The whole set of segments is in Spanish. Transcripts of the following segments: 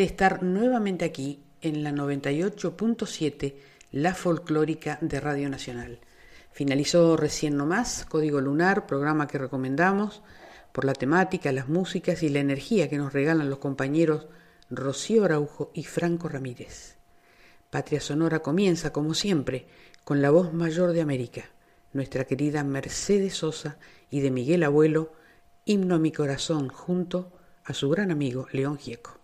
Estar nuevamente aquí en la 98.7, la folclórica de Radio Nacional. Finalizó recién nomás Código Lunar, programa que recomendamos por la temática, las músicas y la energía que nos regalan los compañeros Rocío Araujo y Franco Ramírez. Patria Sonora comienza, como siempre, con la voz mayor de América, nuestra querida Mercedes Sosa y de Miguel Abuelo, himno a mi corazón junto a su gran amigo León Gieco.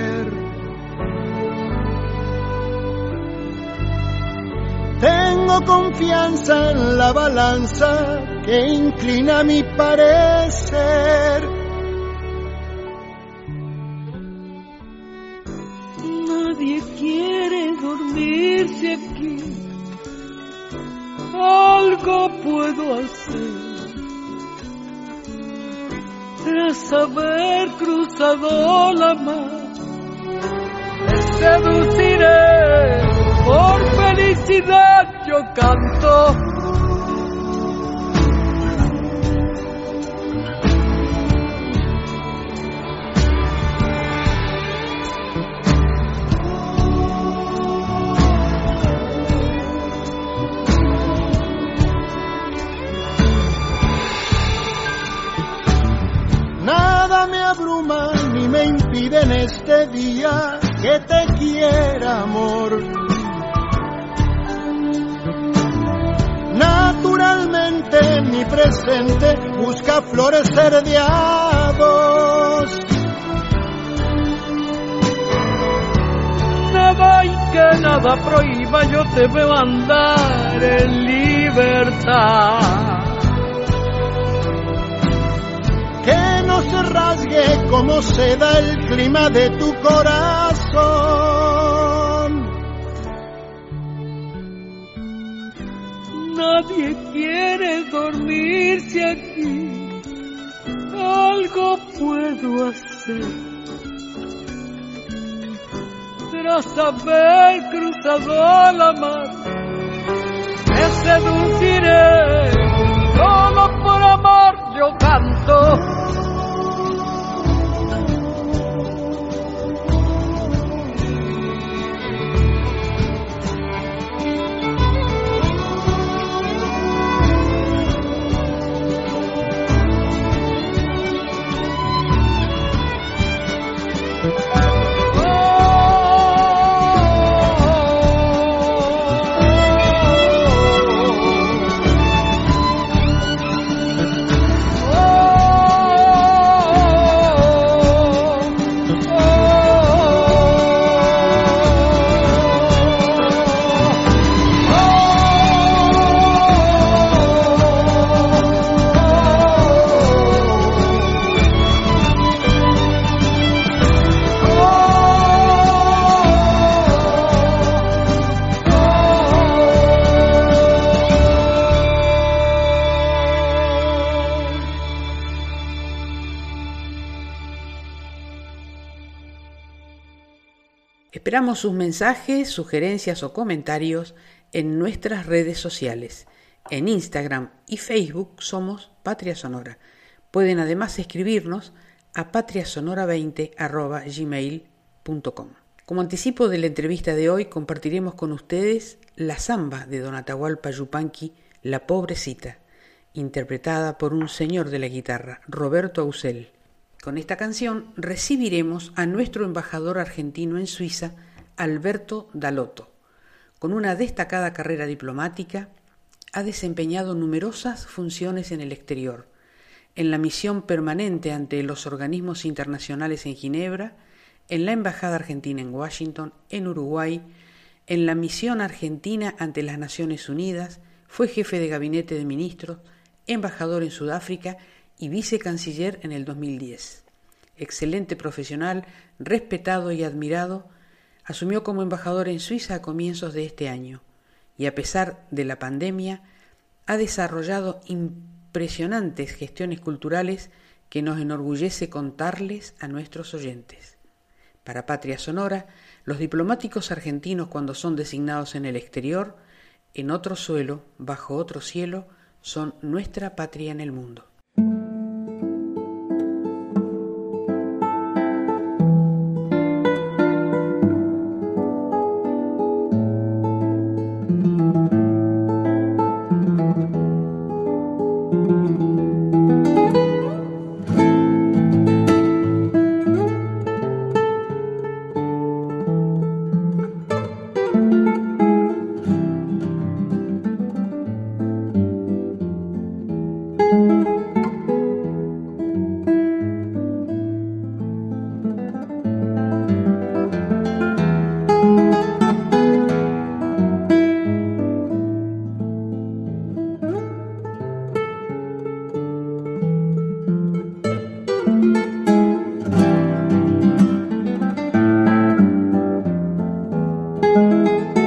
Tengo confianza en la balanza que inclina mi parecer. Nadie quiere dormirse aquí. Algo puedo hacer. Tras haber cruzado la mar, seduciré por felicidad yo canto. Nada me abruma ni me impide en este día que te quiera, amor Naturalmente mi presente busca florecer de Nada y que nada prohíba, yo te veo andar en libertad. Que no se rasgue como se da el clima de tu corazón Nadie quiere dormirse aquí. Algo puedo hacer. Tras haber cruzado la mar, me seduciré. Solo por amor yo canto Esperamos sus mensajes, sugerencias o comentarios en nuestras redes sociales. En Instagram y Facebook somos Patria Sonora. Pueden además escribirnos a patriasonora20.gmail.com. Como anticipo de la entrevista de hoy, compartiremos con ustedes la samba de Don Atahualpa Yupanqui, La Pobrecita, interpretada por un señor de la guitarra, Roberto Ausel. Con esta canción recibiremos a nuestro embajador argentino en Suiza, Alberto Dalotto. Con una destacada carrera diplomática, ha desempeñado numerosas funciones en el exterior, en la misión permanente ante los organismos internacionales en Ginebra, en la Embajada Argentina en Washington, en Uruguay, en la misión argentina ante las Naciones Unidas, fue jefe de gabinete de ministros, embajador en Sudáfrica y vicecanciller en el 2010. Excelente profesional, respetado y admirado, asumió como embajador en Suiza a comienzos de este año y a pesar de la pandemia ha desarrollado impresionantes gestiones culturales que nos enorgullece contarles a nuestros oyentes. Para Patria Sonora, los diplomáticos argentinos cuando son designados en el exterior, en otro suelo, bajo otro cielo, son nuestra patria en el mundo. Música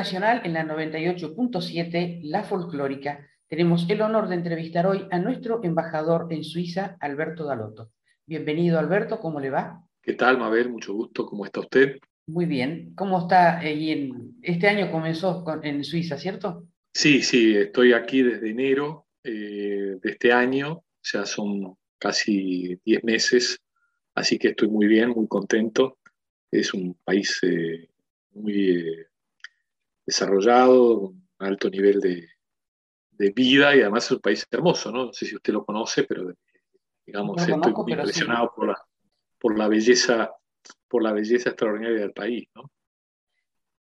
Nacional, en la 98.7, La Folclórica, tenemos el honor de entrevistar hoy a nuestro embajador en Suiza, Alberto Dalotto. Bienvenido, Alberto, ¿cómo le va? ¿Qué tal, Mabel? Mucho gusto, ¿cómo está usted? Muy bien. ¿Cómo está ahí en... Este año comenzó en Suiza, ¿cierto? Sí, sí, estoy aquí desde enero eh, de este año, ya son casi 10 meses, así que estoy muy bien, muy contento. Es un país eh, muy eh, desarrollado, un alto nivel de, vida y además es un país hermoso, ¿no? No sé si usted lo conoce, pero digamos, estoy impresionado por, la, por la belleza, por la belleza extraordinaria del país, ¿no?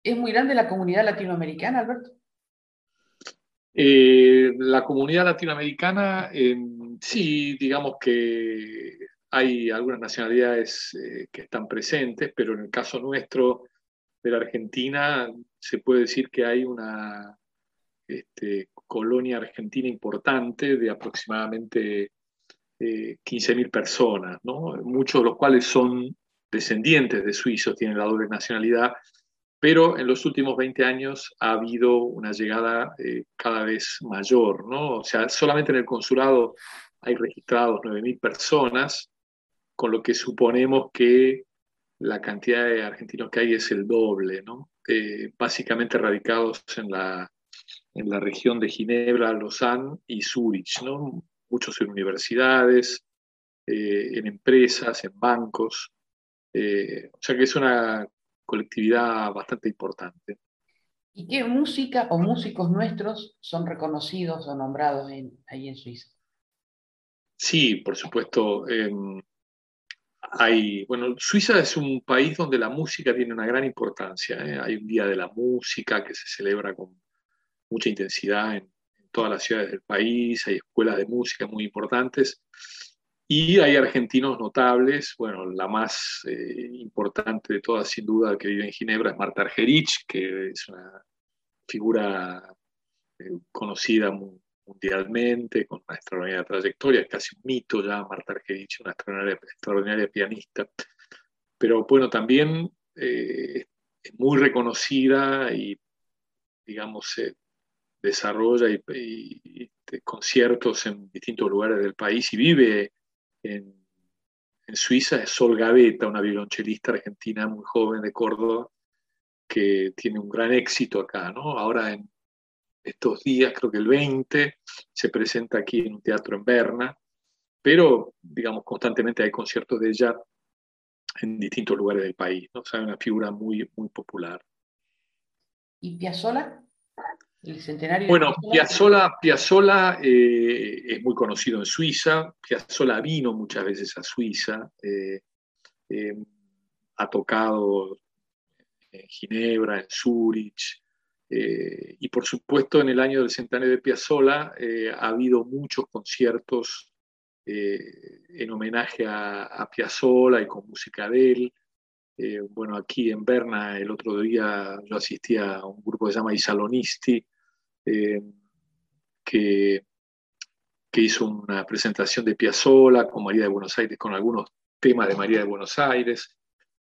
¿Es muy grande la comunidad latinoamericana, Alberto? Eh, la comunidad latinoamericana, sí, digamos que hay algunas nacionalidades eh, que están presentes, pero en el caso nuestro de la Argentina se puede decir que hay una este, colonia argentina importante de aproximadamente eh, 15.000 personas, muchos de los cuales son descendientes de suizos, tienen la doble nacionalidad, pero en los últimos 20 años ha habido una llegada eh, cada vez mayor, ¿no? O sea, solamente en el consulado hay registrados 9.000 personas, con lo que suponemos que la cantidad de argentinos que hay es el doble, ¿no? Eh, básicamente radicados en la, en la región de Ginebra, Lausanne y Zurich, ¿no? Muchos en universidades, eh, en empresas, en bancos. o sea que es una colectividad bastante importante. ¿Y qué música o músicos nuestros son reconocidos o nombrados ahí en Suiza? Sí, por supuesto. Hay, bueno, Suiza es un país donde la música tiene una gran importancia. ¿eh? Hay un día de la música que se celebra con mucha intensidad en, todas las ciudades del país. Hay escuelas de música muy importantes. Y hay argentinos notables, bueno, la más eh, importante de todas, sin duda, que vive en Ginebra es Marta Argerich, que es una figura eh, conocida mundialmente, con una extraordinaria trayectoria, casi un mito ya Marta Argerich, una extraordinaria, pianista. Pero bueno, también eh, es muy reconocida y, digamos, se desarrolla y, conciertos en distintos lugares del país y vive en, Suiza es Sol Gaveta, una violonchelista argentina muy joven de Córdoba, que tiene un gran éxito acá, ¿no? Ahora en estos días, creo que el 20, se presenta aquí en un teatro en Berna, pero, digamos, constantemente hay conciertos de ella en distintos lugares del país, ¿no? O sea, una figura muy, muy popular. ¿Y Piazzolla? bueno, Piazzolla, eh, es muy conocido en Suiza. Piazzolla vino muchas veces a Suiza. Eh, eh, ha tocado en Ginebra, en Zurich. y por supuesto, en el año del centenario de Piazzolla ha habido muchos conciertos en homenaje a, a, Piazzolla y con música de él. bueno, aquí en Berna el otro día yo asistía a un grupo que se llama Isalonisti, eh, que, que, hizo una presentación de Piazzolla con María de Buenos Aires, con algunos temas de María de Buenos Aires.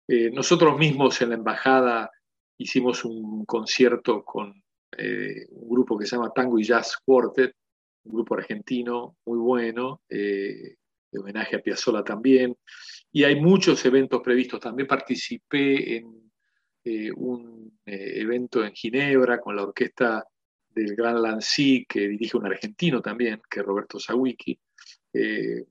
Eh, nosotros mismos en la embajada hicimos un concierto con eh, un grupo que se llama Tango y Jazz Quartet, un grupo argentino muy bueno, de homenaje a Piazzolla también. Y hay muchos eventos previstos. También participé en un evento en Ginebra con la orquesta del Gran Lancy, que dirige un argentino también, que es Roberto Sawicki. Eh,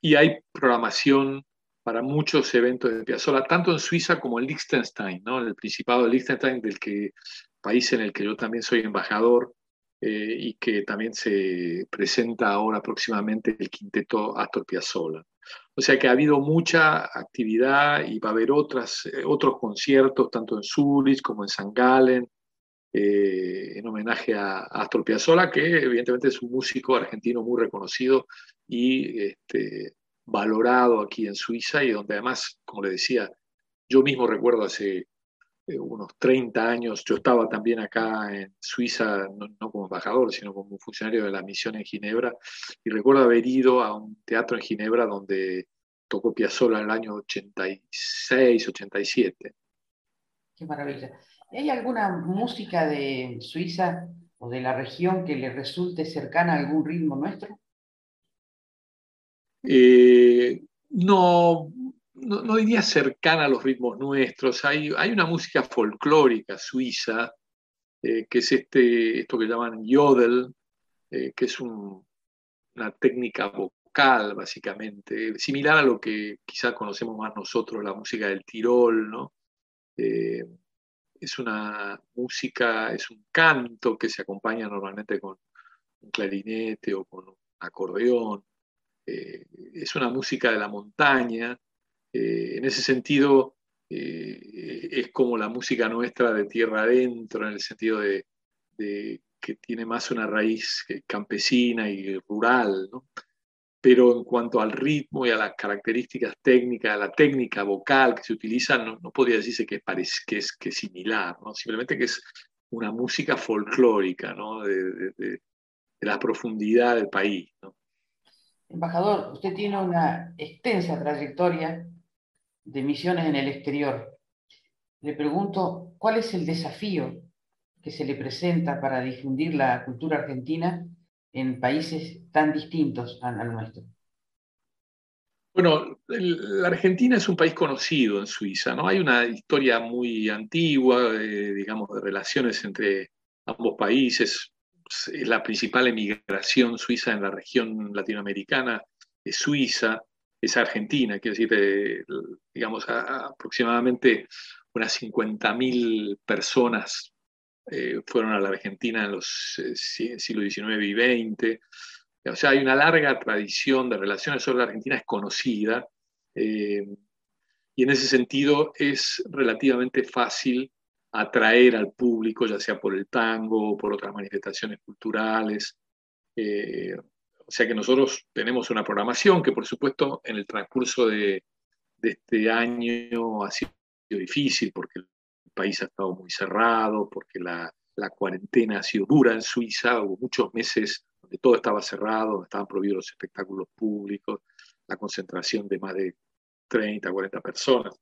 y hay programación para muchos eventos de Piazzolla, tanto en Suiza como en Liechtenstein, ¿no? en el Principado de Liechtenstein, del que, país en el que yo también soy embajador eh, y que también se presenta ahora próximamente el quinteto Astor Piazzolla. O sea que ha habido mucha actividad y va a haber otras, eh, otros conciertos, tanto en Zurich como en San Gallen, eh, en homenaje a, Astor Piazzolla, que evidentemente es un músico argentino muy reconocido y este, valorado aquí en Suiza y donde además, como le decía, yo mismo recuerdo hace eh, unos 30 años, yo estaba también acá en Suiza, no, como embajador, sino como funcionario de la misión en Ginebra, y recuerdo haber ido a un teatro en Ginebra donde tocó Piazzolla en el año 86, 87. Qué maravilla. ¿Hay alguna música de Suiza o de la región que le resulte cercana a algún ritmo nuestro? Eh, no, no, diría cercana a los ritmos nuestros. Hay, hay una música folclórica suiza, eh, que es este, esto que llaman yodel, eh, que es una técnica vocal, básicamente, similar a lo que quizá conocemos más nosotros, la música del Tirol, es una música, es un canto que se acompaña normalmente con un clarinete o con un acordeón. Es una música de la montaña. en ese sentido, es como la música nuestra de tierra adentro, en el sentido de, que tiene más una raíz campesina y rural, ¿no? pero en cuanto al ritmo y a las características técnicas, a la técnica vocal que se utiliza, no, podría decirse que, que, es, que similar, ¿no? simplemente que es una música folclórica ¿no? de, la profundidad del país. ¿no? Embajador, usted tiene una extensa trayectoria de misiones en el exterior. Le pregunto, ¿cuál es el desafío que se le presenta para difundir la cultura argentina en países tan distintos al, nuestro? Bueno, la Argentina es un país conocido en Suiza, ¿no? Hay una historia muy antigua, eh, digamos, de relaciones entre ambos países. La principal emigración suiza en la región latinoamericana, es Suiza, es Argentina, quiero decir, eh, digamos, aproximadamente unas 50.000 personas eh, fueron a la Argentina en los eh, siglos XIX y XX. O sea, hay una larga tradición de relaciones, sobre la Argentina es conocida eh, y en ese sentido es relativamente fácil atraer al público, ya sea por el tango o por otras manifestaciones culturales. o sea que nosotros tenemos una programación que por supuesto en el transcurso de, de este año ha sido difícil porque país ha estado muy cerrado, porque la, cuarentena ha sido dura en Suiza, hubo muchos meses donde todo estaba cerrado, donde estaban prohibidos los espectáculos públicos, la concentración de más de 30, 40 personas.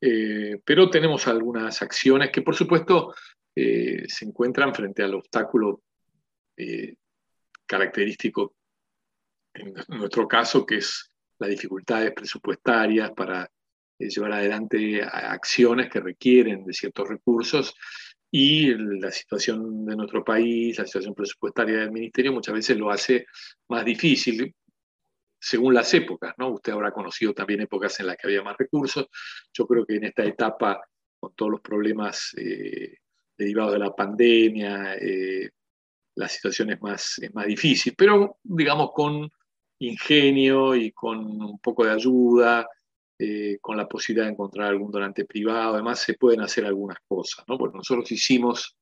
Eh, pero tenemos algunas acciones que, por supuesto, eh, se encuentran frente al obstáculo eh, característico en nuestro caso, que es las dificultades presupuestarias para llevar adelante acciones que requieren de ciertos recursos. Y la situación de nuestro país, la situación presupuestaria del ministerio muchas veces lo hace más difícil según las épocas, ¿no? Usted habrá conocido también épocas en las que había más recursos. Yo creo que en esta etapa, con todos los problemas eh, derivados de la pandemia, eh, la situación es más, es más difícil, pero digamos con ingenio y con un poco de ayuda, eh, con la posibilidad de encontrar algún donante privado, además se pueden hacer algunas cosas, ¿no? Porque nosotros hicimos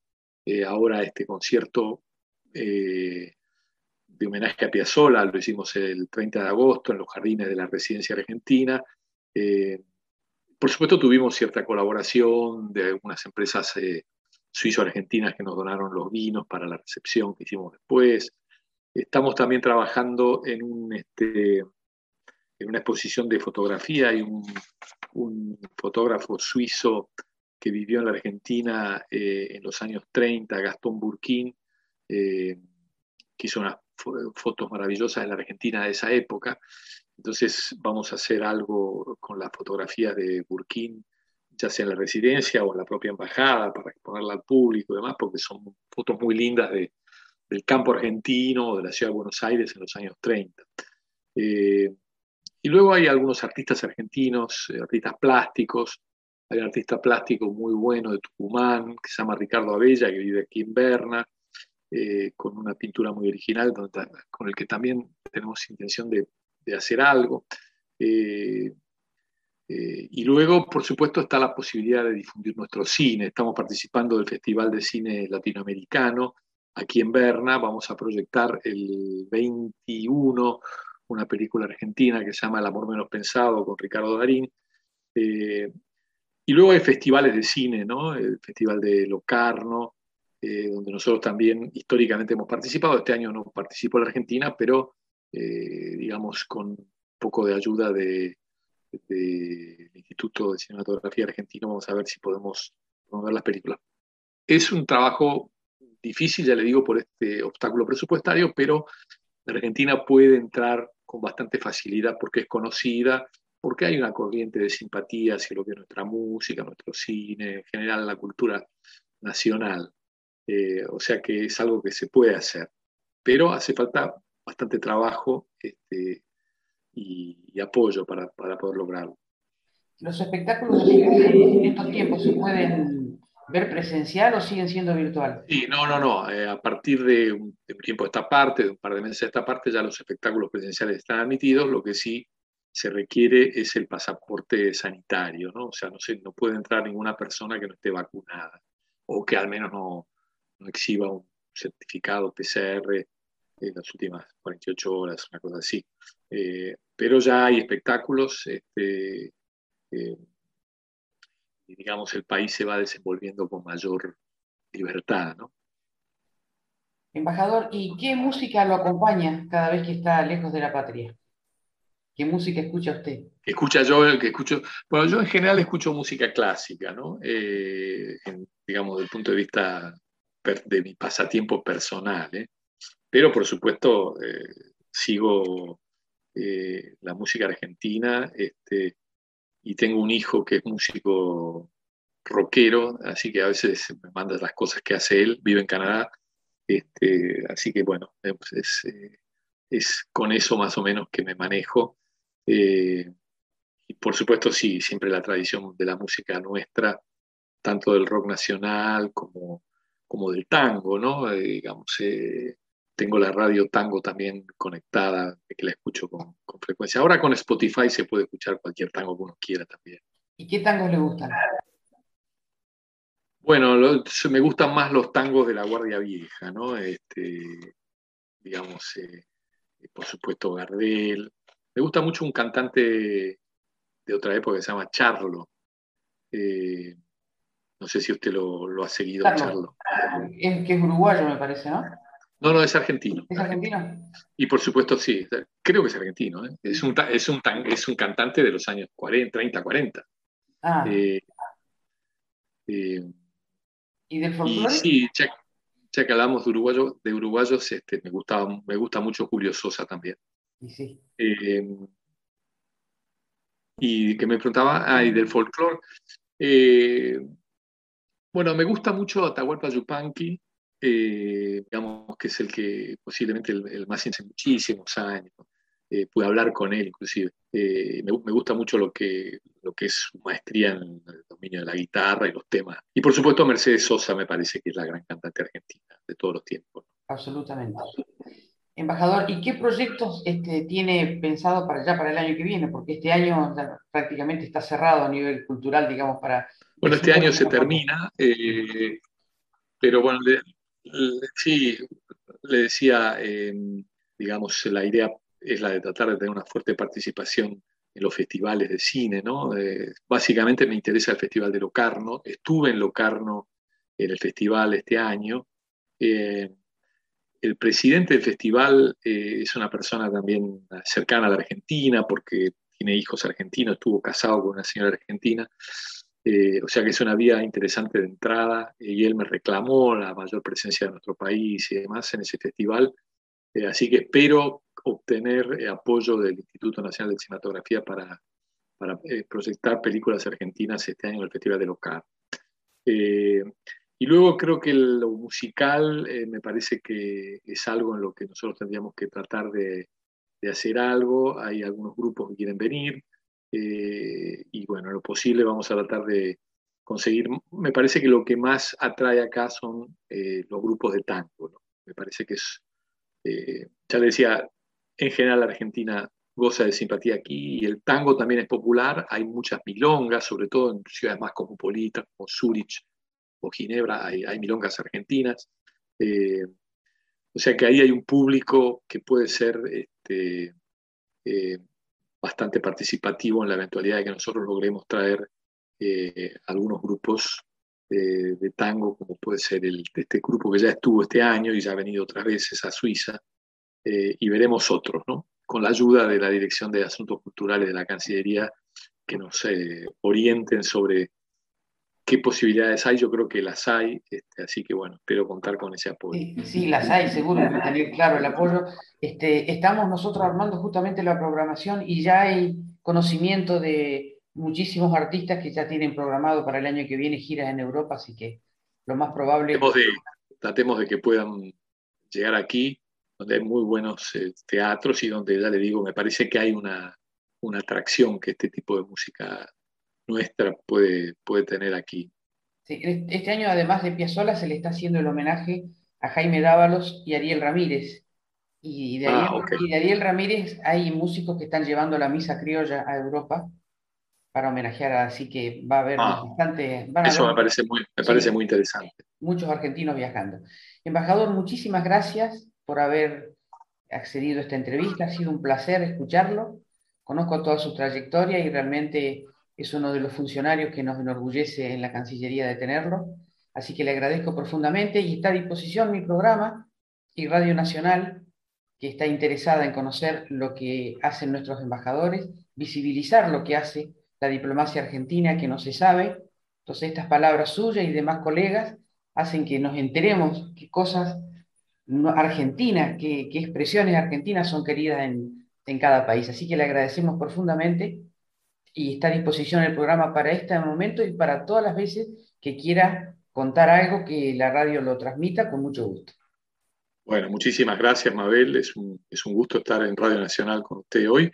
ahora este concierto de homenaje a Piazzolla, lo hicimos el 30 de agosto en los jardines de la residencia argentina. por supuesto tuvimos cierta colaboración de algunas empresas suizo-argentinas que nos donaron los vinos para la recepción que hicimos después. Estamos también trabajando en un, este, en una exposición de fotografía. Hay un, fotógrafo suizo que vivió en la Argentina eh, en los años 30, Gastón Burquín, eh, que hizo unas fotos maravillosas de la Argentina de esa época. Entonces vamos a hacer algo con las fotografías de Burquín, ya sea en la residencia o en la propia embajada, para exponerla al público y demás, porque son fotos muy lindas de, del campo argentino de la ciudad de Buenos Aires en los años 30. Y luego hay algunos artistas argentinos, eh, artistas plásticos. Hay un artista plástico muy bueno de Tucumán, que se llama Ricardo Abella, que vive aquí en Berna, eh, con una pintura muy original, con el que también tenemos intención de, hacer algo. Eh, y luego, por supuesto, está la posibilidad de difundir nuestro cine. Estamos participando del Festival de Cine Latinoamericano aquí en Berna. Vamos a proyectar el 21 una película argentina que se llama El amor menos pensado con Ricardo Darín. Eh, y luego hay festivales de cine, ¿no? El Festival de Locarno, eh, donde nosotros también históricamente hemos participado. Este año no participó la Argentina, pero eh, digamos con un poco de ayuda del Instituto de Cinematografía Argentino vamos a ver si podemos promover las películas. Es un trabajo difícil, ya le digo, por este obstáculo presupuestario, pero la Argentina puede entrar con bastante facilidad porque es conocida, porque hay una corriente de simpatía hacia lo que es nuestra música, nuestro cine, en general la cultura nacional. Eh, o sea que es algo que se puede hacer, pero hace falta bastante trabajo este, y, apoyo para, poder lograrlo. Los espectáculos en estos tiempos se pueden ver presencial o siguen siendo virtual? Sí, no, no, no. Eh, a partir de un, tiempo de esta parte, de un par de meses de esta parte, ya los espectáculos presenciales están admitidos. Lo que sí se requiere es el pasaporte sanitario, ¿no? O sea, no, se, no puede entrar ninguna persona que no esté vacunada o que al menos no, no exhiba un certificado PCR en las últimas 48 horas, una cosa así. Eh, pero ya hay espectáculos, este, eh, y digamos, el país se va desenvolviendo con mayor libertad, ¿no? Embajador, ¿y qué música lo acompaña cada vez que está lejos de la patria? ¿Qué música escucha usted? Escucha yo, que escucho, bueno, yo en general escucho música clásica, ¿no? Eh, digamos, desde el punto de vista de mi pasatiempo personal, ¿eh? Pero por supuesto, eh, sigo la música argentina, este, y tengo un hijo que es músico rockero, así que a veces me manda las cosas que hace él, vive en Canadá, este, así que bueno, es, es, con eso más o menos que me manejo. Eh, y por supuesto sí, siempre la tradición de la música nuestra, tanto del rock nacional como, como del tango, ¿no? Eh, digamos, eh, tengo la radio tango también conectada, que la escucho con, frecuencia. Ahora con Spotify se puede escuchar cualquier tango que uno quiera también. ¿Y qué tangos le gustan? Bueno, me gustan más los tangos de la Guardia Vieja, ¿no? Este, digamos, eh, por supuesto Gardel. Me gusta mucho un cantante de otra época que se llama Charlo. Eh, no sé si usted lo, ha seguido, Charlo. Es que es uruguayo, me parece, ¿no? No, no, es argentino. ¿Es argentino? Y por supuesto, sí, creo que es argentino. ¿eh? Es, un, es, un, es un cantante de los años 40, 30, 40. Ah. Eh, eh, ¿Y del folclore? sí, ya, que hablamos de, uruguayo, de uruguayos, este, me, gusta, me gusta mucho Julio Sosa también. Y sí. y que me preguntaba, ah, y del folclore. Bueno, me gusta mucho Atahualpa Yupanqui, eh, digamos que es el que posiblemente el, más hace muchísimos años. Eh, pude hablar con él inclusive. Eh, me, gusta mucho lo que, lo que es su maestría en el dominio de la guitarra y los temas. Y por supuesto Mercedes Sosa me parece que es la gran cantante argentina de todos los tiempos. Absolutamente. Embajador, ¿y qué proyectos este, tiene pensado para ya para el año que viene? Porque este año prácticamente está cerrado a nivel cultural, digamos, para... Bueno, este año se termina, pero bueno, Sí, le decía, em, digamos, la idea es la de tratar de tener una fuerte participación en los festivales de cine, ¿no? Eh, básicamente me interesa el Festival de Locarno, estuve en Locarno en el festival este año. Eh, el presidente del festival eh, es una persona también cercana a la Argentina porque tiene hijos argentinos, estuvo casado con una señora argentina. Eh, o sea que es una vía interesante de entrada y él me reclamó la mayor presencia de nuestro país y demás en ese festival. Eh, así que espero obtener eh, apoyo del Instituto Nacional de Cinematografía para, para proyectar películas argentinas este año en el Festival de Locar. y luego creo que lo musical me parece que es algo en lo que nosotros tendríamos que tratar de, de hacer algo. Hay algunos grupos que quieren venir. Eh, y bueno, lo posible vamos a tratar de conseguir, me parece que lo que más atrae acá son eh, los grupos de tango, me parece que es, eh, ya le decía, en general Argentina goza de simpatía aquí y el tango también es popular, hay muchas milongas, sobre todo en ciudades más cosmopolitas como Zurich o Ginebra, hay, hay milongas argentinas. o sea que ahí hay un público que puede ser este, bastante participativo en la eventualidad de que nosotros logremos traer eh, algunos grupos de, tango, como puede ser este grupo que ya estuvo este año y ya ha venido otras veces a Suiza, eh, y veremos otros, ¿no? con la ayuda de la Dirección de Asuntos Culturales de la Cancillería, que nos eh, orienten sobre qué posibilidades hay, yo creo que las hay, este, así que bueno, espero contar con ese apoyo. Sí, las hay, seguro, tener claro el apoyo. Este, estamos nosotros armando justamente la programación y ya hay conocimiento de muchísimos artistas que ya tienen programado para el año que viene giras en Europa, así que lo más probable... Tratemos de, tratemos de que puedan llegar aquí, donde hay muy buenos eh, teatros y donde, ya le digo, me parece que hay una, una atracción que este tipo de música nuestra puede, puede tener aquí. este año, además de Piazzolla, se le está haciendo el homenaje a Jaime Dávalos y Ariel Ramírez. Y de, ah, Ariel, y de Ariel Ramírez hay músicos que están llevando la misa criolla a Europa para homenajear, así que va a haber ah, bastante... eso me parece, muy, me parece muy interesante. Muchos argentinos viajando. Embajador, muchísimas gracias por haber accedido a esta entrevista. Ha sido un placer escucharlo. Conozco toda su trayectoria y realmente es uno de los funcionarios que nos enorgullece en la Cancillería de tenerlo. Así que le agradezco profundamente y está a disposición mi programa y Radio Nacional, que está interesada en conocer lo que hacen nuestros embajadores, visibilizar lo que hace la diplomacia argentina, que no se sabe. Entonces estas palabras suyas y demás colegas hacen que nos enteremos qué cosas argentinas, qué, expresiones argentinas son queridas en, en cada país. Así que le agradecemos profundamente y está a disposición el programa para este momento y para todas las veces que quiera contar algo que la radio lo transmita con mucho gusto. Bueno, muchísimas gracias, Mabel. Es un, es un gusto estar en Radio Nacional con usted hoy.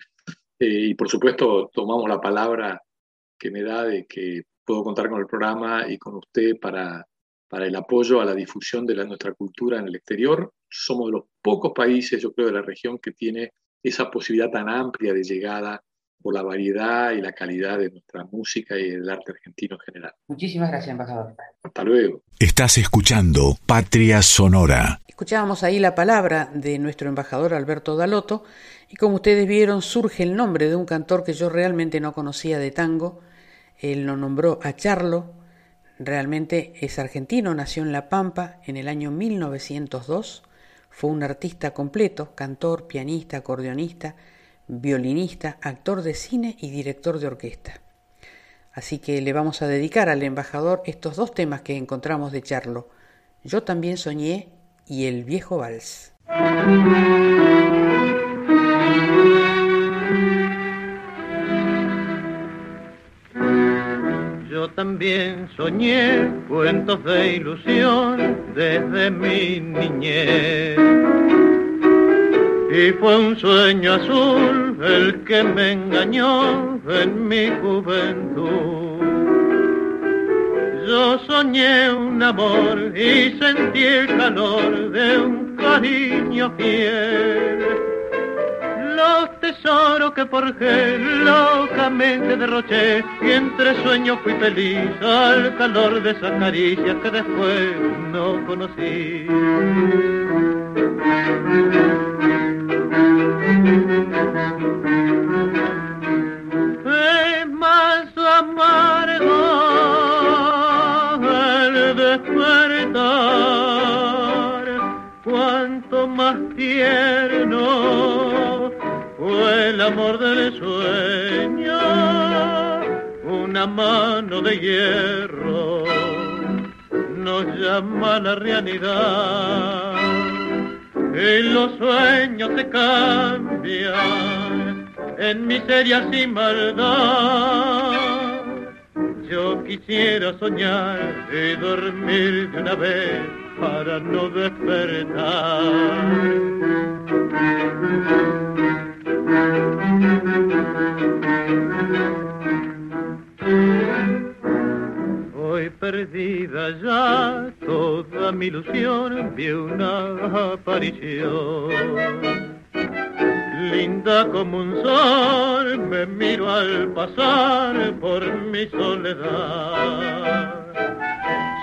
Eh, y por supuesto, tomamos la palabra que me da de que puedo contar con el programa y con usted para, para el apoyo a la difusión de nuestra cultura en el exterior. Somos de los pocos países, yo creo, de la región que tiene esa posibilidad tan amplia de llegada por la variedad y la calidad de nuestra música y del arte argentino en general. Muchísimas gracias, embajador. Hasta luego. Estás escuchando Patria Sonora. Escuchábamos ahí la palabra de nuestro embajador Alberto Dalotto y como ustedes vieron surge el nombre de un cantor que yo realmente no conocía de tango. Él lo nombró a Charlo. Realmente es argentino, nació en La Pampa en el año 1902. Fue un artista completo, cantor, pianista, acordeonista, violinista, actor de cine y director de orquesta. Así que le vamos a dedicar al embajador estos dos temas que encontramos de Charlo, Yo también soñé y El viejo vals. Yo también soñé cuentos de ilusión desde mi niñez y fue un sueño azul el que me engañó en mi juventud. Yo soñé un amor y sentí el calor de un cariño fiel. Los tesoros que forjé locamente derroché y entre sueños fui feliz al calor de esas caricias que después no conocí. Es más amargo el despertar, cuanto más tierno fue el amor del sueño, una mano de hierro nos llama a la realidad y los sueños se cambian en miseria sin maldad. Yo quisiera soñar y dormir de una vez para no despertar. Hoy perdida ya toda mi ilusión, vi una aparición. Linda como un sol, me miro al pasar por mi soledad.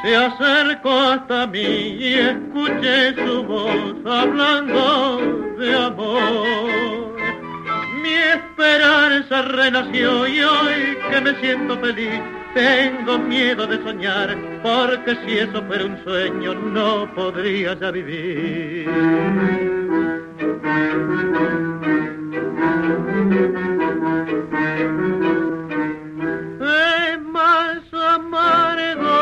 Se acercó hasta mí y escuché su voz hablando de amor. Mi esperanza renació y hoy que me siento feliz tengo miedo de soñar, porque si eso fuera un sueño no podría ya vivir. Es más amargo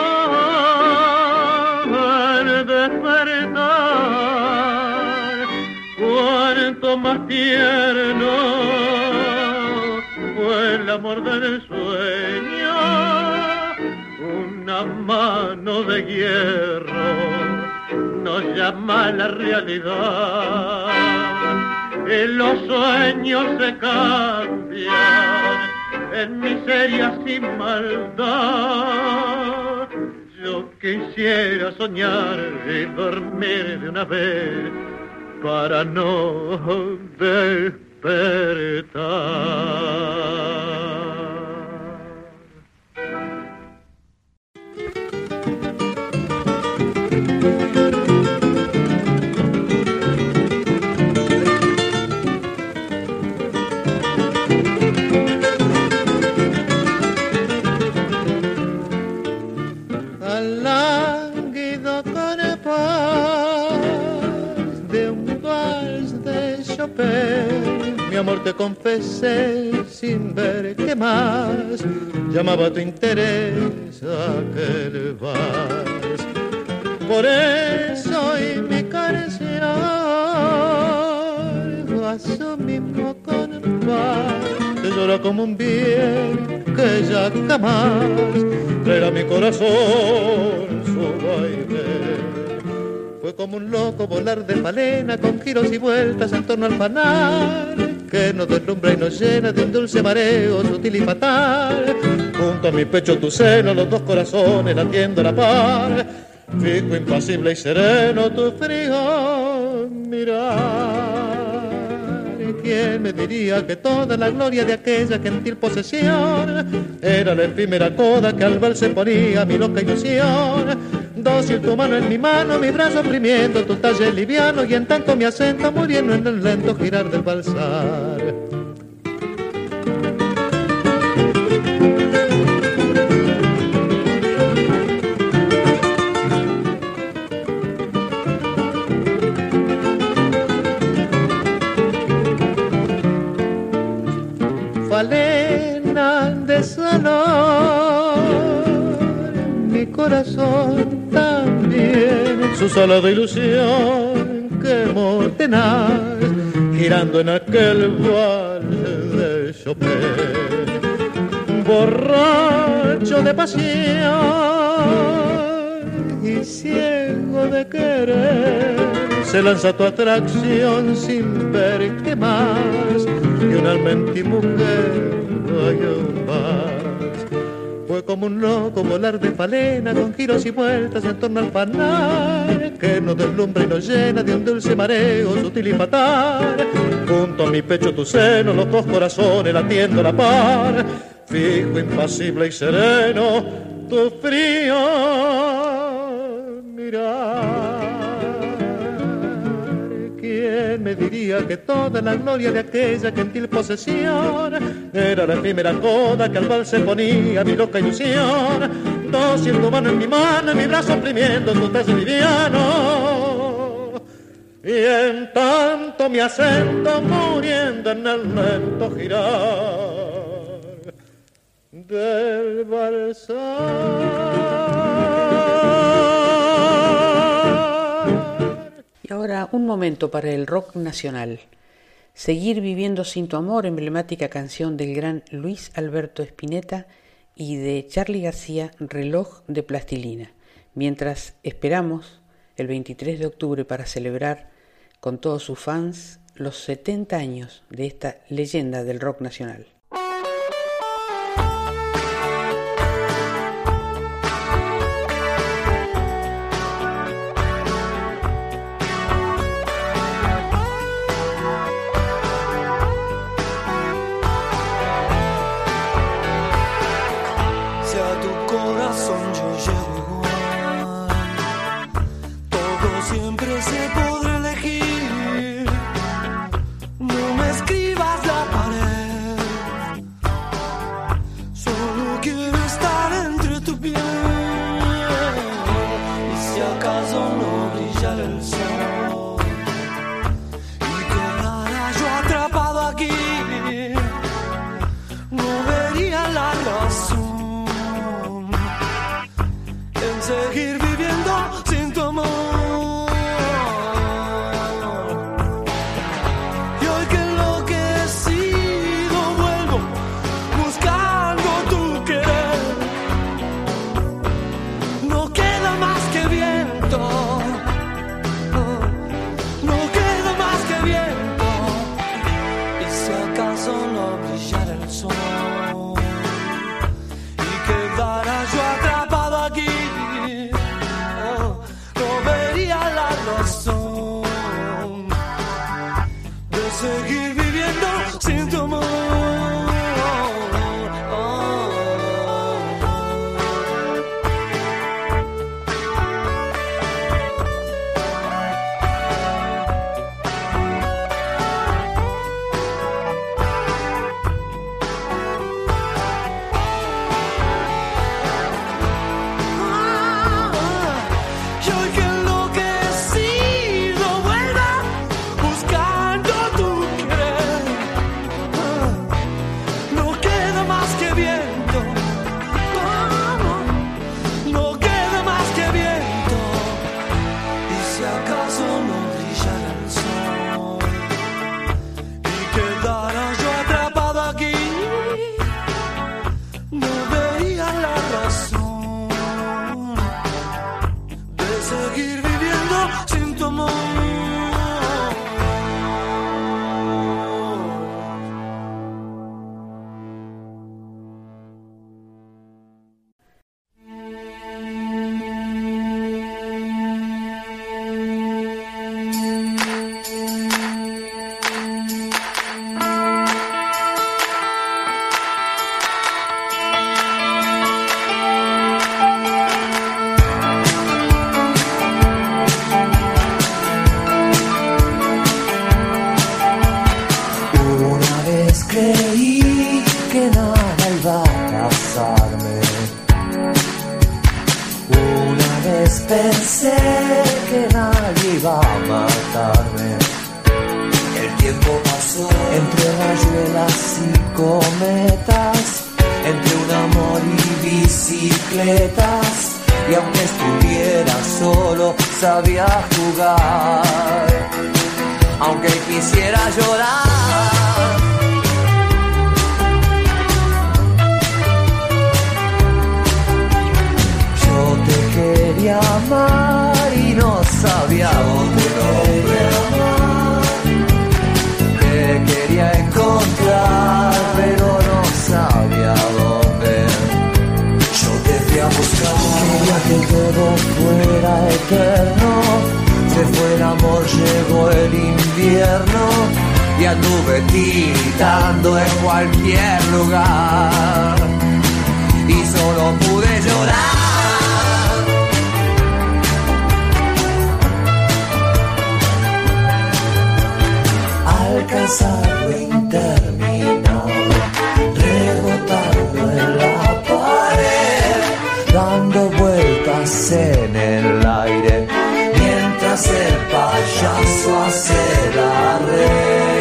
el despertar, cuanto más tierno amor del sueño una mano de hierro nos llama a la realidad. Y los sueños se cambian en miseria sin maldad. Yo quisiera soñar y dormir de una vez para no despertar. Te confesé sin ver qué más. Llamaba tu interés aquel vas. Por eso y mi canción a su mismo compás te llora como un bien que ya jamás traerá mi corazón su baile. Fue como un loco volar de palena con giros y vueltas en torno al fanal que nos deslumbra y nos llena de un dulce mareo sutil y fatal. Junto a mi pecho tu seno, los dos corazones latiendo a la par. Fijo, impasible y sereno tu frío mirar. ¿Quién me diría que toda la gloria de aquella gentil posesión era la efímera coda que al ver se ponía mi loca ilusión? Dócil tu mano en mi mano, mi brazo oprimiendo tu talle liviano y en tanto mi acento muriendo en el lento girar del balsar. Falena de salón, mi corazón su sala de ilusión que mortenaz, girando en aquel valle de Chopin, borracho de pasión y ciego de querer, se lanza tu atracción sin ver que más alma mujer vaya un fue como un loco volar de falena con giros y vueltas en torno al panal que nos deslumbra y nos llena de un dulce mareo sutil y fatal. Junto a mi pecho tu seno, los dos corazones latiendo a la par, fijo, impasible y sereno, tu frío mirar. Me diría que toda la gloria de aquella gentil posesión era la efímera coda que al bal se ponía mi loca ilusión? Dócil tu mano en mi mano, mi brazo oprimiendo tu peso liviano. Y en tanto mi acento muriendo en el lento girar del balsar. Y ahora un momento para el rock nacional. Seguir viviendo sin tu amor, emblemática canción del gran Luis Alberto Spinetta y de Charlie García, Reloj de Plastilina. Mientras esperamos el 23 de octubre para celebrar con todos sus fans los 70 años de esta leyenda del rock nacional. eterno. Se fue el amor, llegó el invierno y anduve tirando en cualquier lugar. Y solo pude llorar. alcanzarlo en el aire, mientras el payaso hace la red.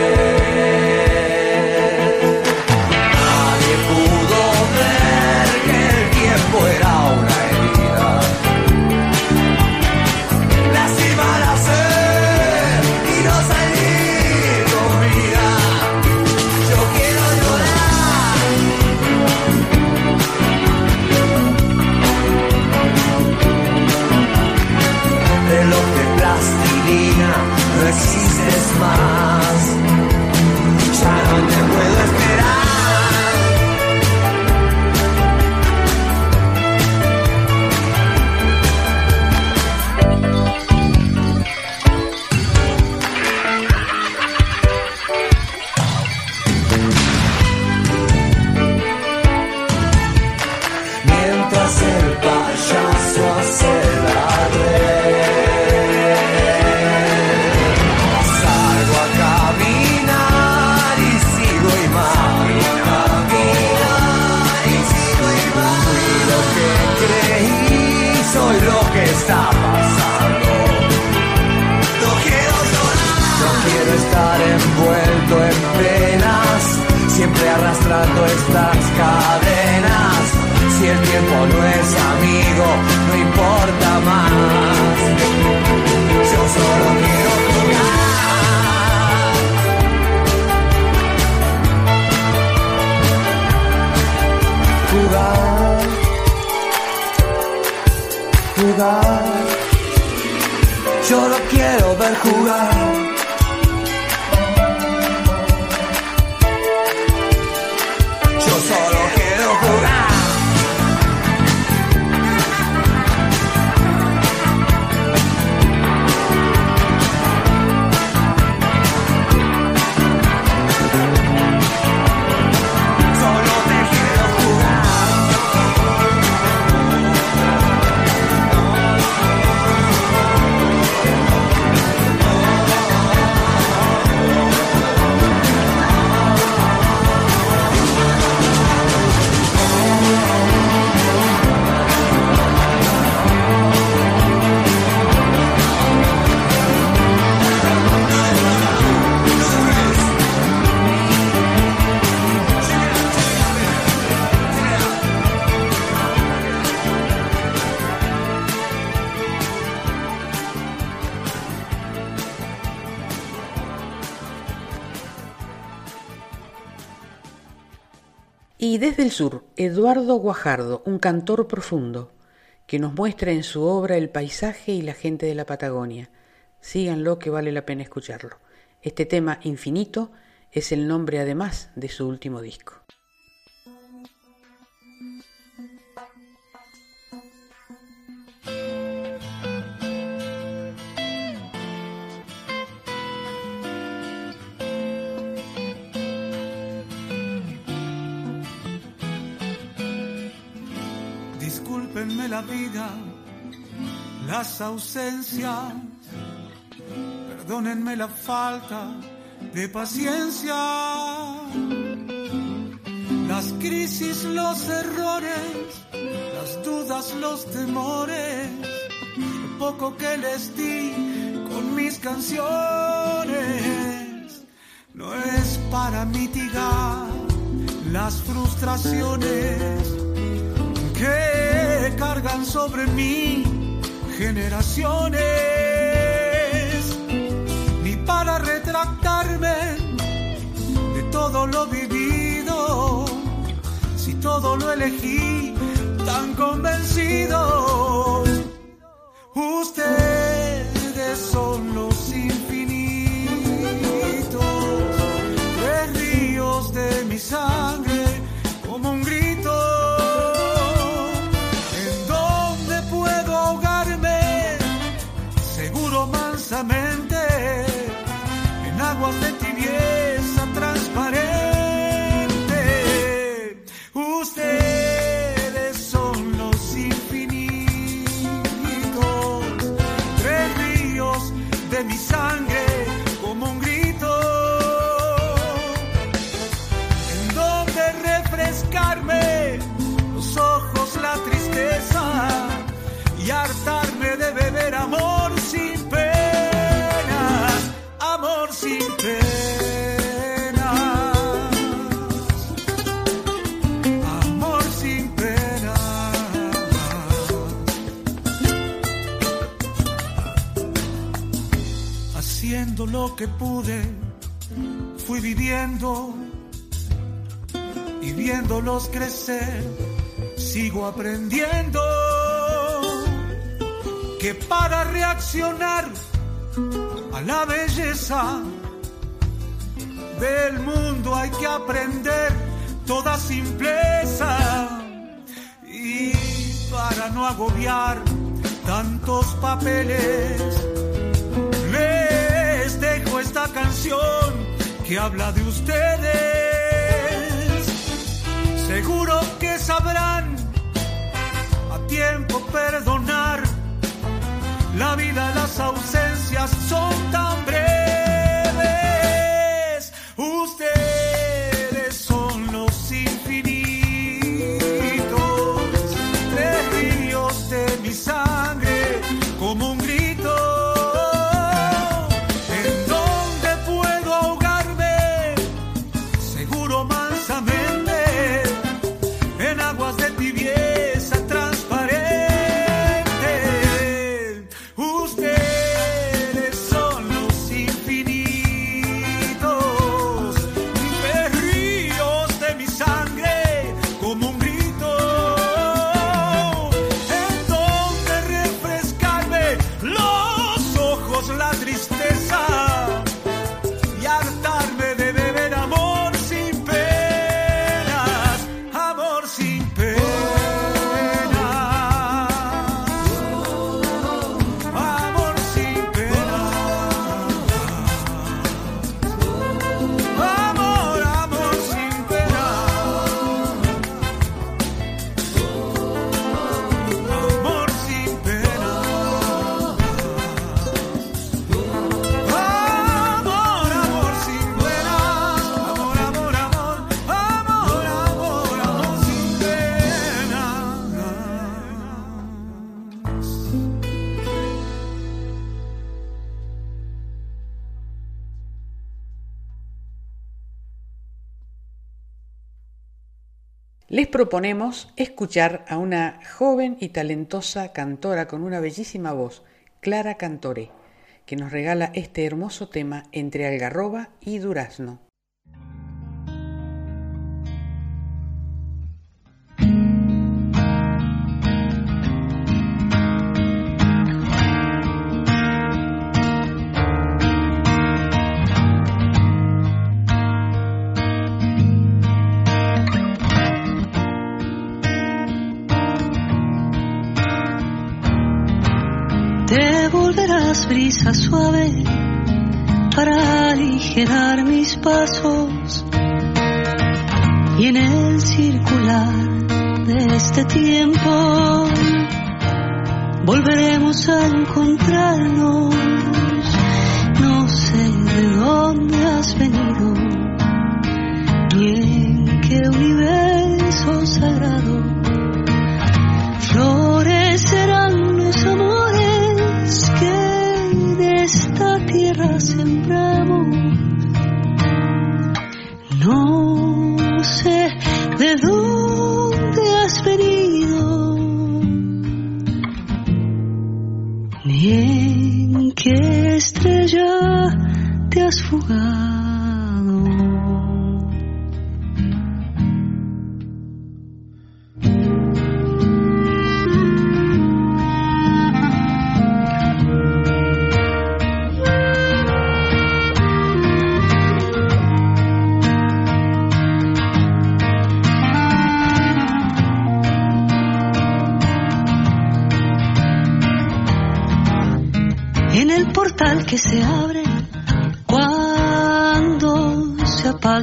My. estas cadenas. Si el tiempo no es amigo, no importa más. Yo solo quiero jugar. Jugar. Jugar. Yo lo quiero ver jugar. Y desde el sur, Eduardo Guajardo, un cantor profundo, que nos muestra en su obra el paisaje y la gente de la Patagonia. Síganlo que vale la pena escucharlo. Este tema infinito es el nombre además de su último disco. La vida, las ausencias, perdónenme la falta de paciencia. Las crisis, los errores, las dudas, los temores, lo poco que les di con mis canciones, no es para mitigar las frustraciones que cargan sobre mí generaciones para retractarme de todo lo vivido. Si todo lo elegí tan convencido, ustedes son los infinitos, tres ríos de mi sangre y hartarme de beber amor sin sin pena. Amor sin pena. Haciendo lo que pude, fui viviendo y viéndolos crecer, sigo aprendiendo que para reaccionar a la belleza del mundo hay que aprender toda simpleza. Y para no agobiar tantos papeles les dejo esta canción que habla de ustedes. Seguro que sabrán a tiempo perdonar la vida, las ausencias son tan breves. Proponemos escuchar a una joven y talentosa cantora con una bellísima voz, Clara Cantore, que nos regala este hermoso tema entre algarroba y durazno. Volverás brisa suave para aligerar mis pasos y en el circular de este tiempo volveremos a encontrarnos. No sé de dónde has venido, ni en qué universo sagrado sembramos. No sé de dónde has venido, ni en qué estrella te has fugado.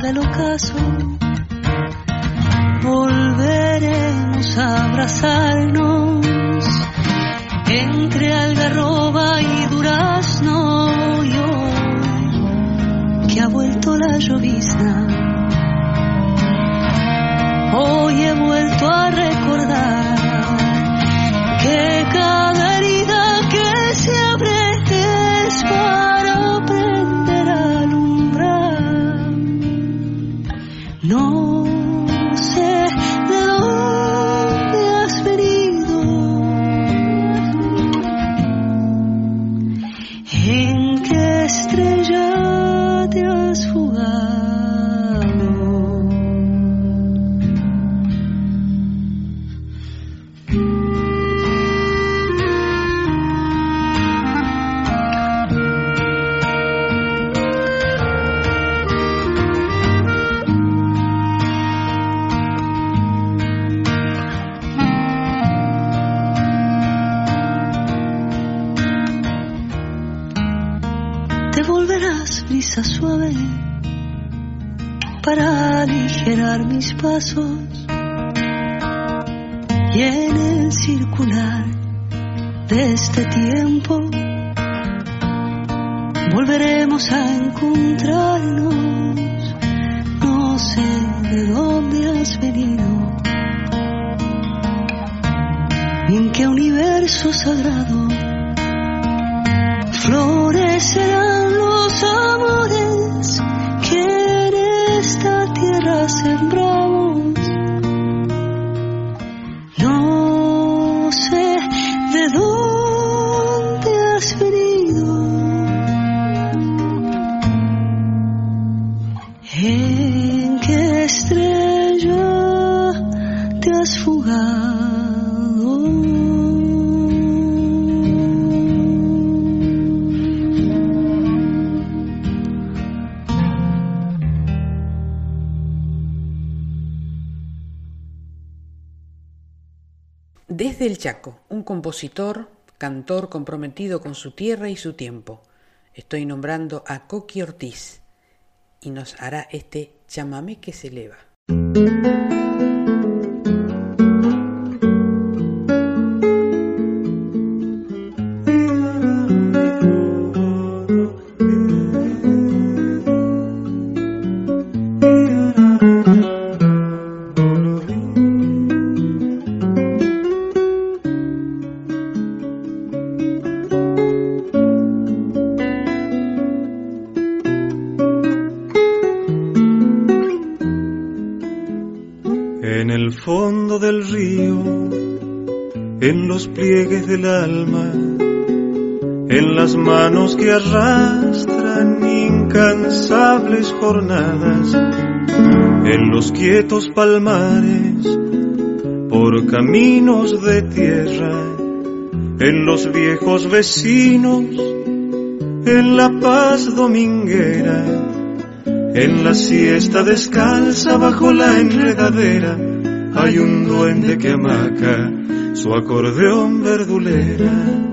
Se apaga el ocaso. Mis pasos y en el circular de este tiempo volveremos a encontrarnos. No sé de dónde has venido, ni en qué universo sagrado Chaco, un compositor, cantor comprometido con su tierra y su tiempo. Estoy nombrando a Coqui Ortiz y nos hará este chamamé que se eleva. Los quietos palmares, por caminos de tierra, en los viejos vecinos, en la paz dominguera, en la siesta descalza bajo la enredadera, hay un duende que amaca su acordeón verdulera.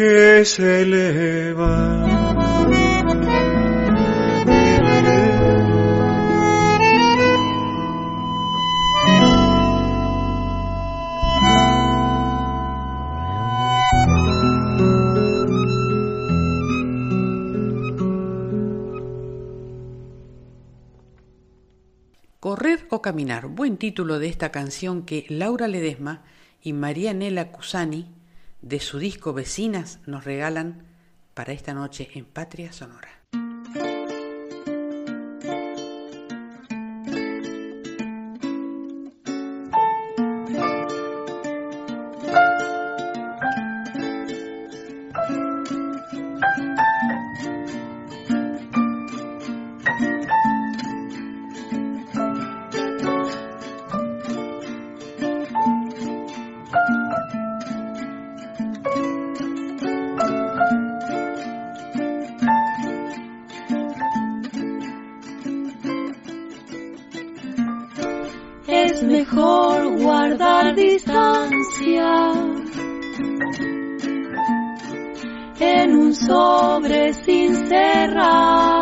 que se eleva. Correr o caminar, buen título de esta canción que Laura Ledesma y María Nela Cusani de su disco Vecinas nos regalan para esta noche en Patria Sonora. sobre sin cerrar.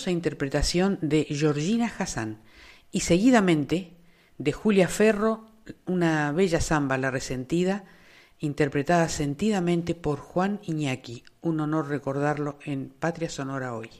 maravillosa interpretación de Georgina Hassan y seguidamente de Julia Ferro, una bella samba, La Resentida, interpretada sentidamente por Juan Iñaki. Un honor recordarlo en Patria Sonora hoy.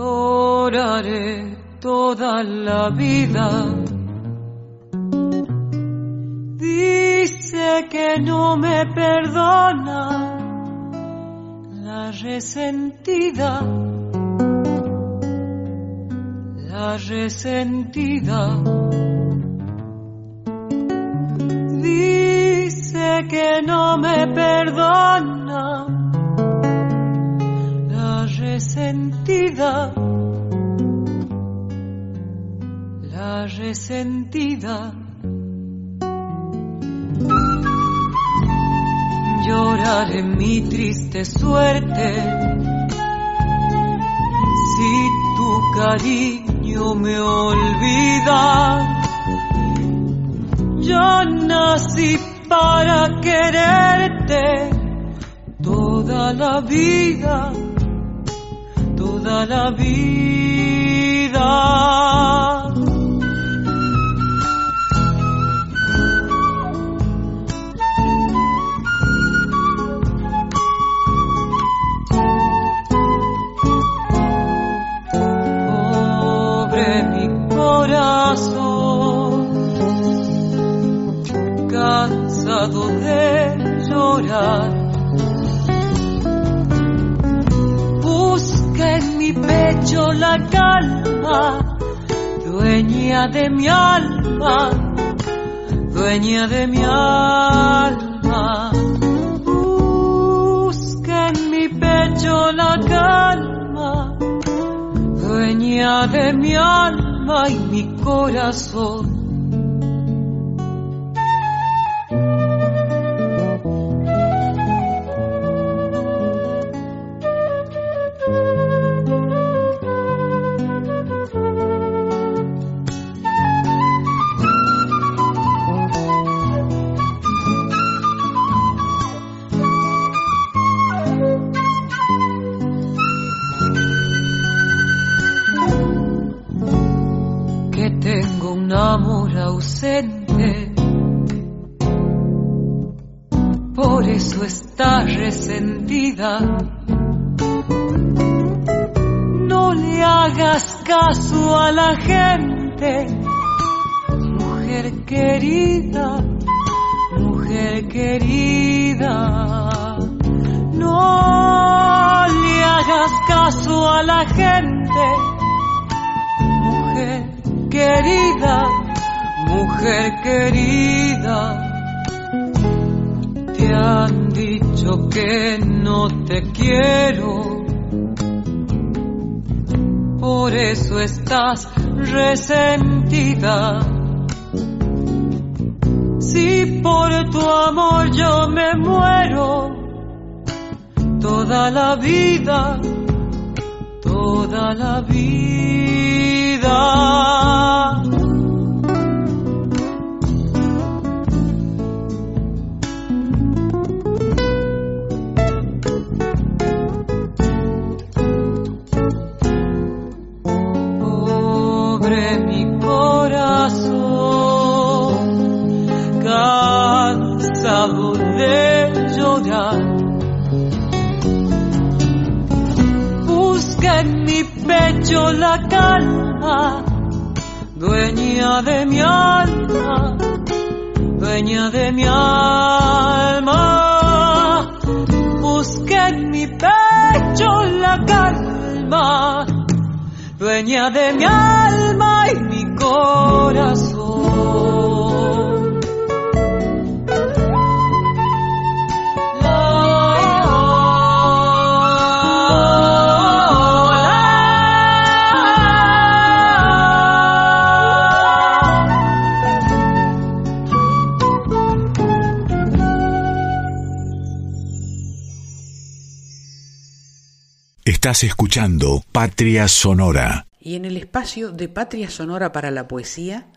Lloraré toda la vida. Dice que no me perdona la resentida, la resentida. Dice que no me perdona resentida. La resentida. Llorar en mi triste suerte. Si tu cariño me olvida, yo nací para quererte toda la vida, toda la vida. Pobre mi corazón, cansado de llorar. La calma, dueña de mi alma, dueña de mi alma. Busca en mi pecho la calma, dueña de mi alma y mi corazón. Mi pecho la calma, dueña de mi alma, dueña de mi alma. Busca en mi pecho la calma, dueña de mi alma y mi corazón. Estás escuchando Patria Sonora. Y en el espacio de Patria Sonora para la Poesía,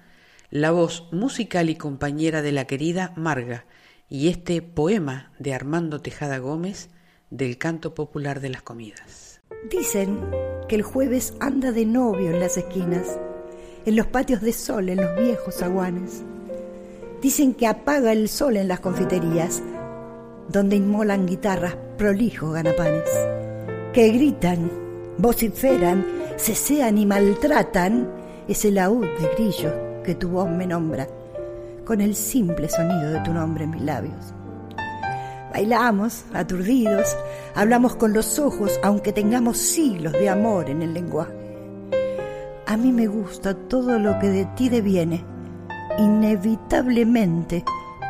la voz musical y compañera de la querida Marga y este poema de Armando Tejada Gómez del canto popular de las comidas. Dicen que el jueves anda de novio en las esquinas, en los patios de sol, en los viejos zaguanes. Dicen que apaga el sol en las confiterías, donde inmolan guitarras prolijos ganapanes, que gritan, vociferan, cesean y maltratan ese laúd de grillos que tu voz me nombra, con el simple sonido de tu nombre en mis labios. Bailamos, aturdidos, hablamos con los ojos, aunque tengamos siglos de amor en el lenguaje. A mí me gusta todo lo que de ti deviene, inevitablemente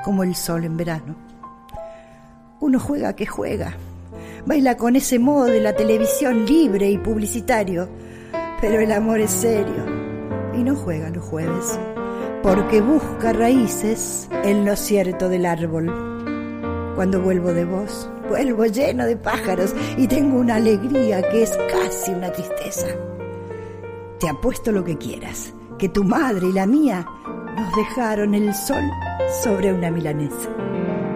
como el sol en verano. Uno juega que juega, baila con ese modo de la televisión libre y publicitario, pero el amor es serio y no juega los jueves, porque busca raíces en lo cierto del árbol. Cuando vuelvo de vos, vuelvo lleno de pájaros y tengo una alegría que es casi una tristeza. Te apuesto lo que quieras, que tu madre y la mía nos dejaron el sol sobre una milanesa.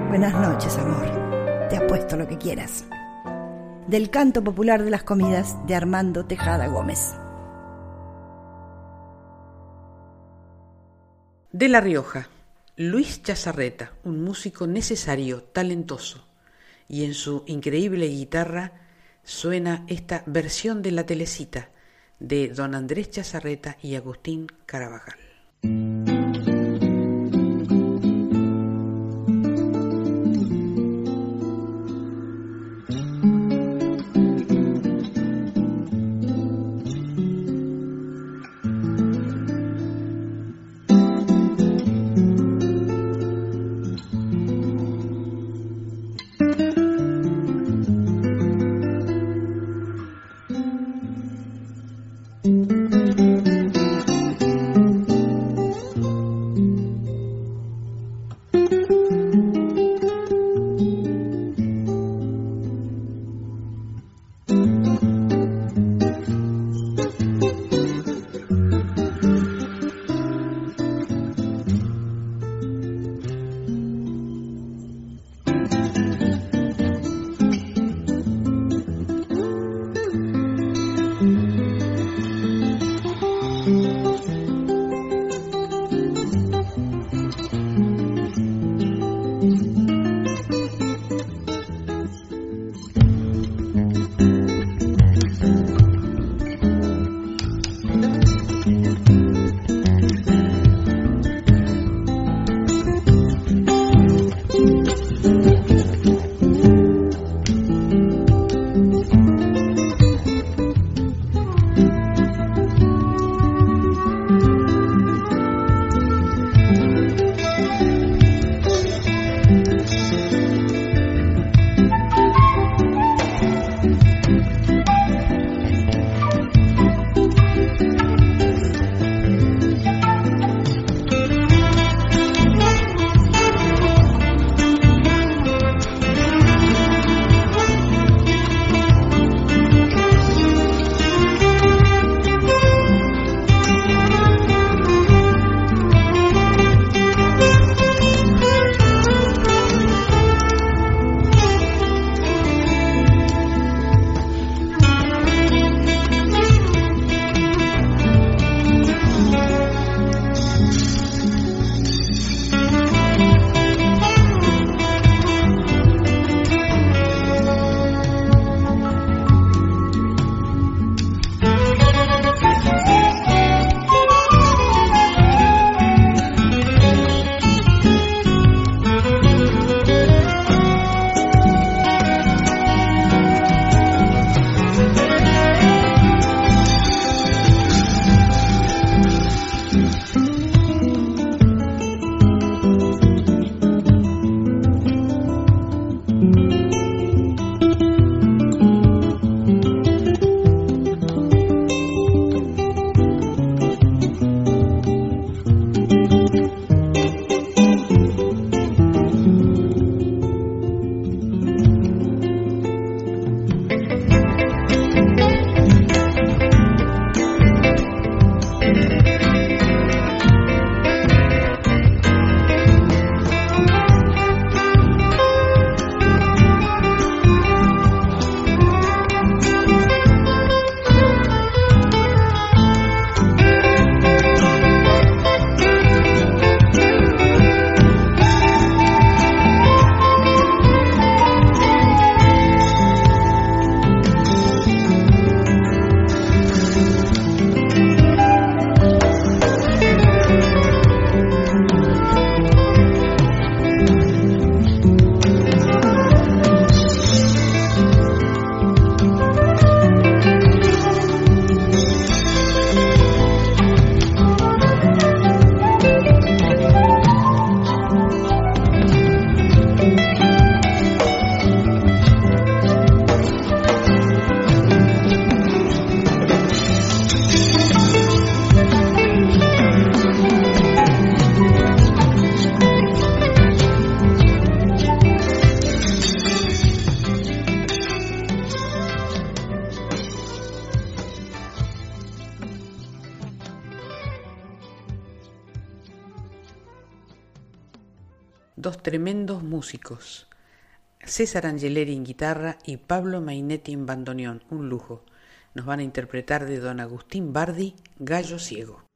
Buenas noches, amor. Te apuesto lo que quieras. Del canto popular de las comidas de Armando Tejada Gómez. De La Rioja, Luis Chazarreta, un músico necesario, talentoso, y en su increíble guitarra suena esta versión de la telecita de don Andrés Chazarreta y Agustín Carabajal. Músicos, César Angeleri en guitarra y Pablo Mainetti en bandoneón, un lujo. Nos van a interpretar de don Agustín Bardi, Gallo Ciego.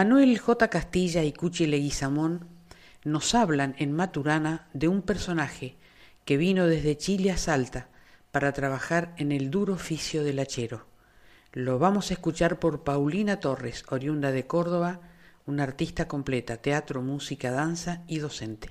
Manuel J. Castilla y Cuchi Leguizamón nos hablan en Maturana de un personaje que vino desde Chile a Salta para trabajar en el duro oficio del hachero. Lo vamos a escuchar por Paulina Torres, oriunda de Córdoba, una artista completa, teatro, música, danza y docente.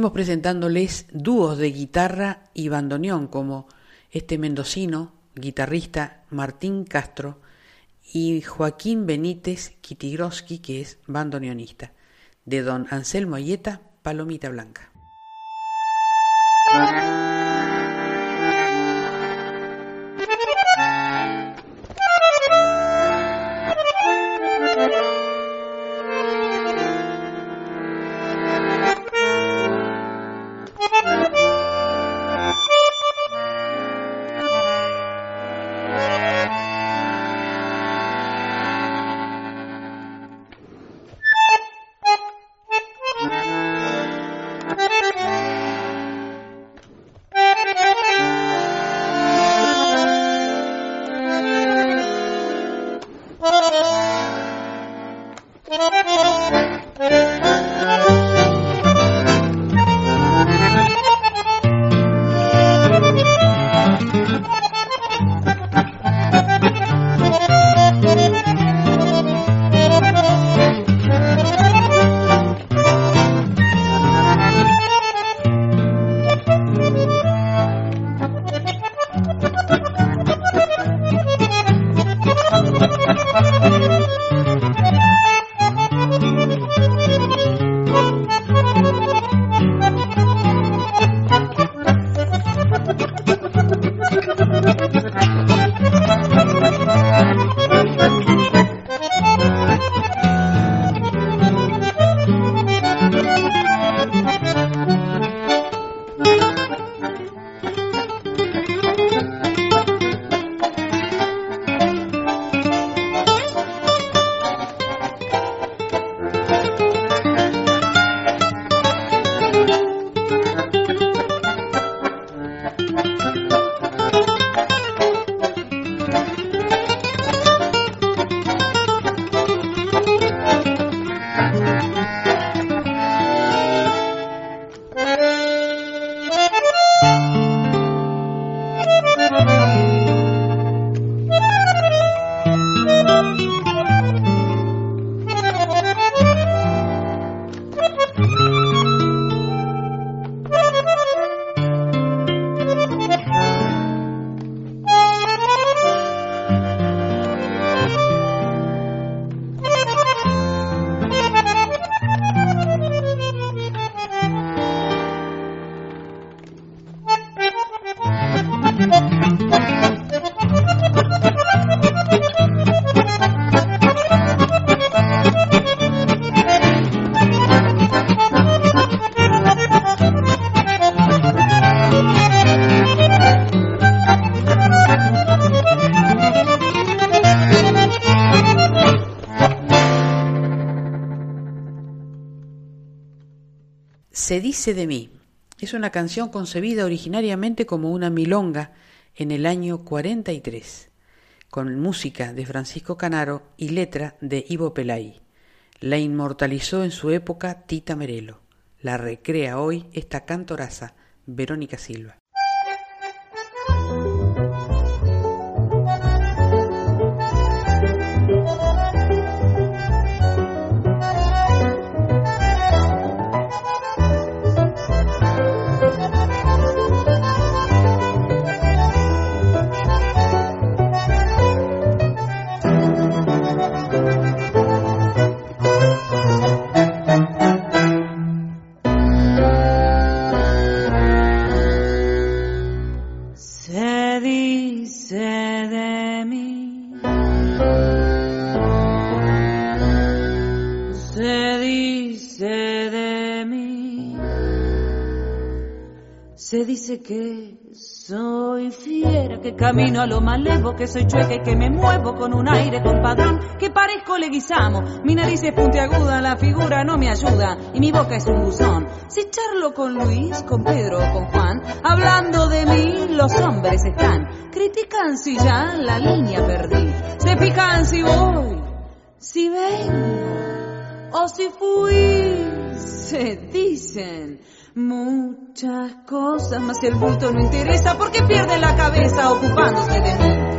Seguimos presentándoles dúos de guitarra y bandoneón como este mendocino, guitarrista Martín Castro, y Joaquín Benítez Kitigroski, que es bandoneonista, de don Anselmo Ayeta, Palomita Blanca. Se dice de mí. Es una canción concebida originariamente como una milonga en el año 43, con música de Francisco Canaro y letra de Ivo Pelay. La inmortalizó en su época Tita Merelo. La recrea hoy esta cantoraza Verónica Silva. Dice que soy fiera, que camino a lo malevo, que soy chueca y que me muevo con un aire compadrón, que parezco leguizamo, mi nariz es puntiaguda, la figura no me ayuda y mi boca es un buzón. Si charlo con Luis, con Pedro o con Juan, hablando de mí los hombres están, critican si ya la línea perdí, se pican si voy, si vengo o si fui, se dicen Muchas cosas, que el bulto no interesa porque pierde la cabeza ocupándose de mí.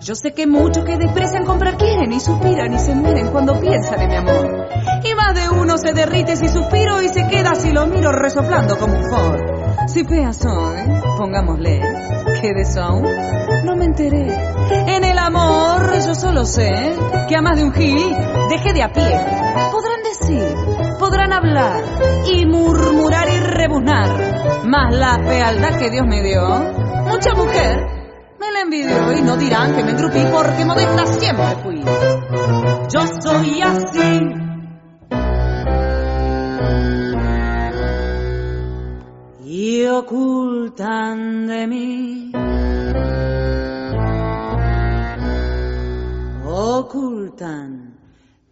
Yo sé que muchos que desprecian comprar quieren y suspiran y se mueren cuando piensan en mi amor. Y más de uno se derrite si suspiro y se queda si lo miro resoplando como un Ford. Si fea soy, pongámosle, que de eso aún no me enteré. En el amor yo solo sé que a más de un gil deje de a pie. Podrán decir podrán hablar y murmurar y rebuznar, más la fealdad que Dios me dio, mucha mujer me la envidió y no dirán que me engrupí porque modesta siempre fui. Yo soy así. Y ocultan de mí. Ocultan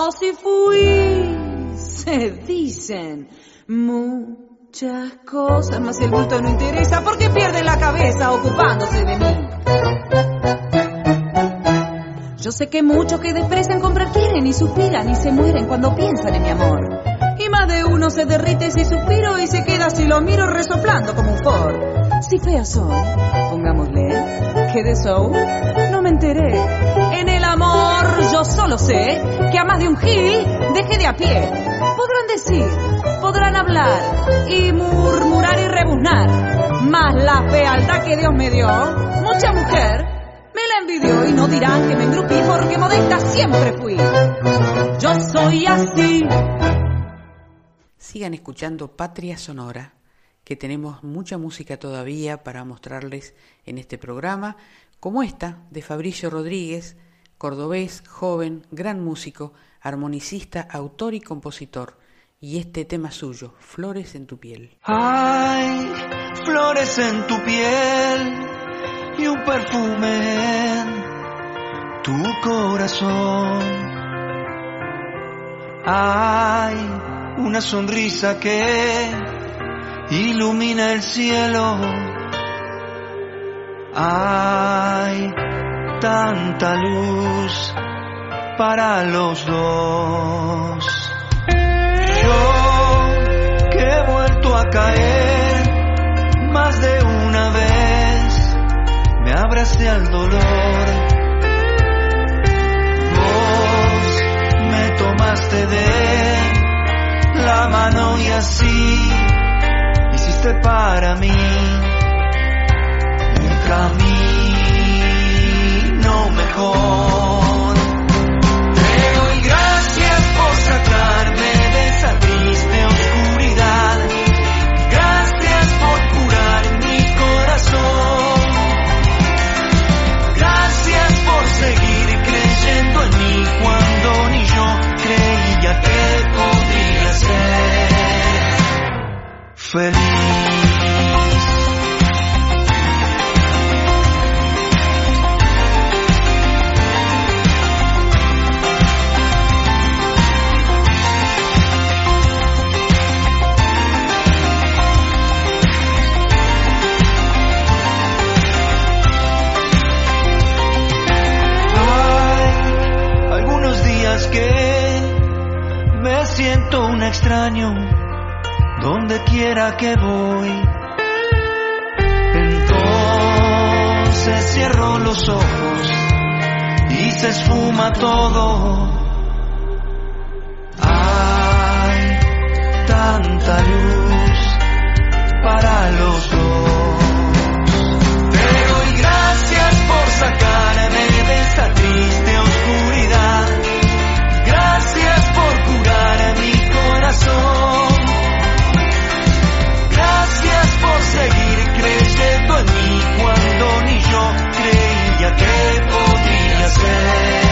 o si fui, se dicen muchas cosas, más el bulto no interesa porque pierde la cabeza ocupándose de mí. Yo sé que muchos que desprecian comprar quieren y suspiran y se mueren cuando piensan en mi amor. Y más de uno se derrite si suspiro y se queda si lo miro resoplando como un Ford. Si fea soy, pongámosle, que de eso no me enteré. En el amor yo solo sé que a más de un gil deje de a pie. Podrán decir, podrán hablar y murmurar y rebuznar. Más la fealdad que Dios me dio, mucha mujer me la envidió y no dirán que me engrupí porque modesta siempre fui. Yo soy así sigan escuchando Patria Sonora, que tenemos mucha música todavía para mostrarles en este programa, como esta de Fabricio Rodríguez, cordobés, joven, gran músico, armonicista, autor y compositor. Y este tema suyo, Flores en tu piel. Hay flores en tu piel y un perfume en tu corazón. Hay una sonrisa que ilumina el cielo. Hay tanta luz para los dos. Yo que he vuelto a caer más de una vez, me abracé al dolor. Vos me tomaste de la mano y así para mí. Un camino mejor. Te doy gracias por sacarme de esa triste oscuridad. Gracias por curar mi corazón. Gracias por seguir creyendo en mí cuando ni yo creía que podría ser feliz. Extraño donde quiera que voy. Entonces cierro los ojos y se esfuma todo. Hay tanta luz para los dos. Te doy gracias por sacarme de esta triste Gracias por seguir creyendo en mí cuando ni yo creía que podría ser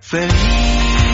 feliz.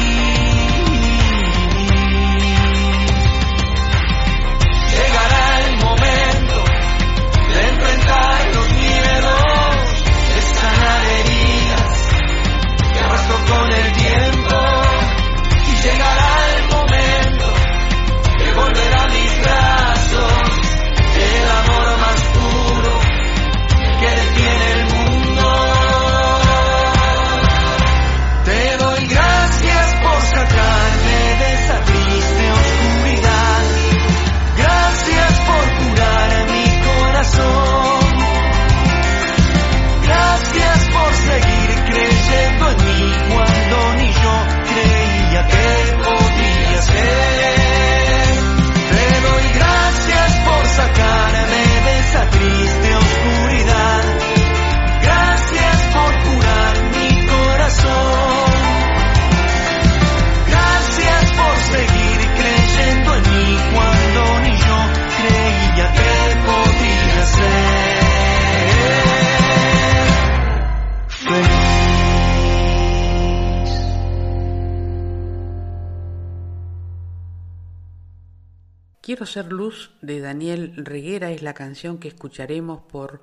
Quiero ser luz de Daniel Reguera es la canción que escucharemos por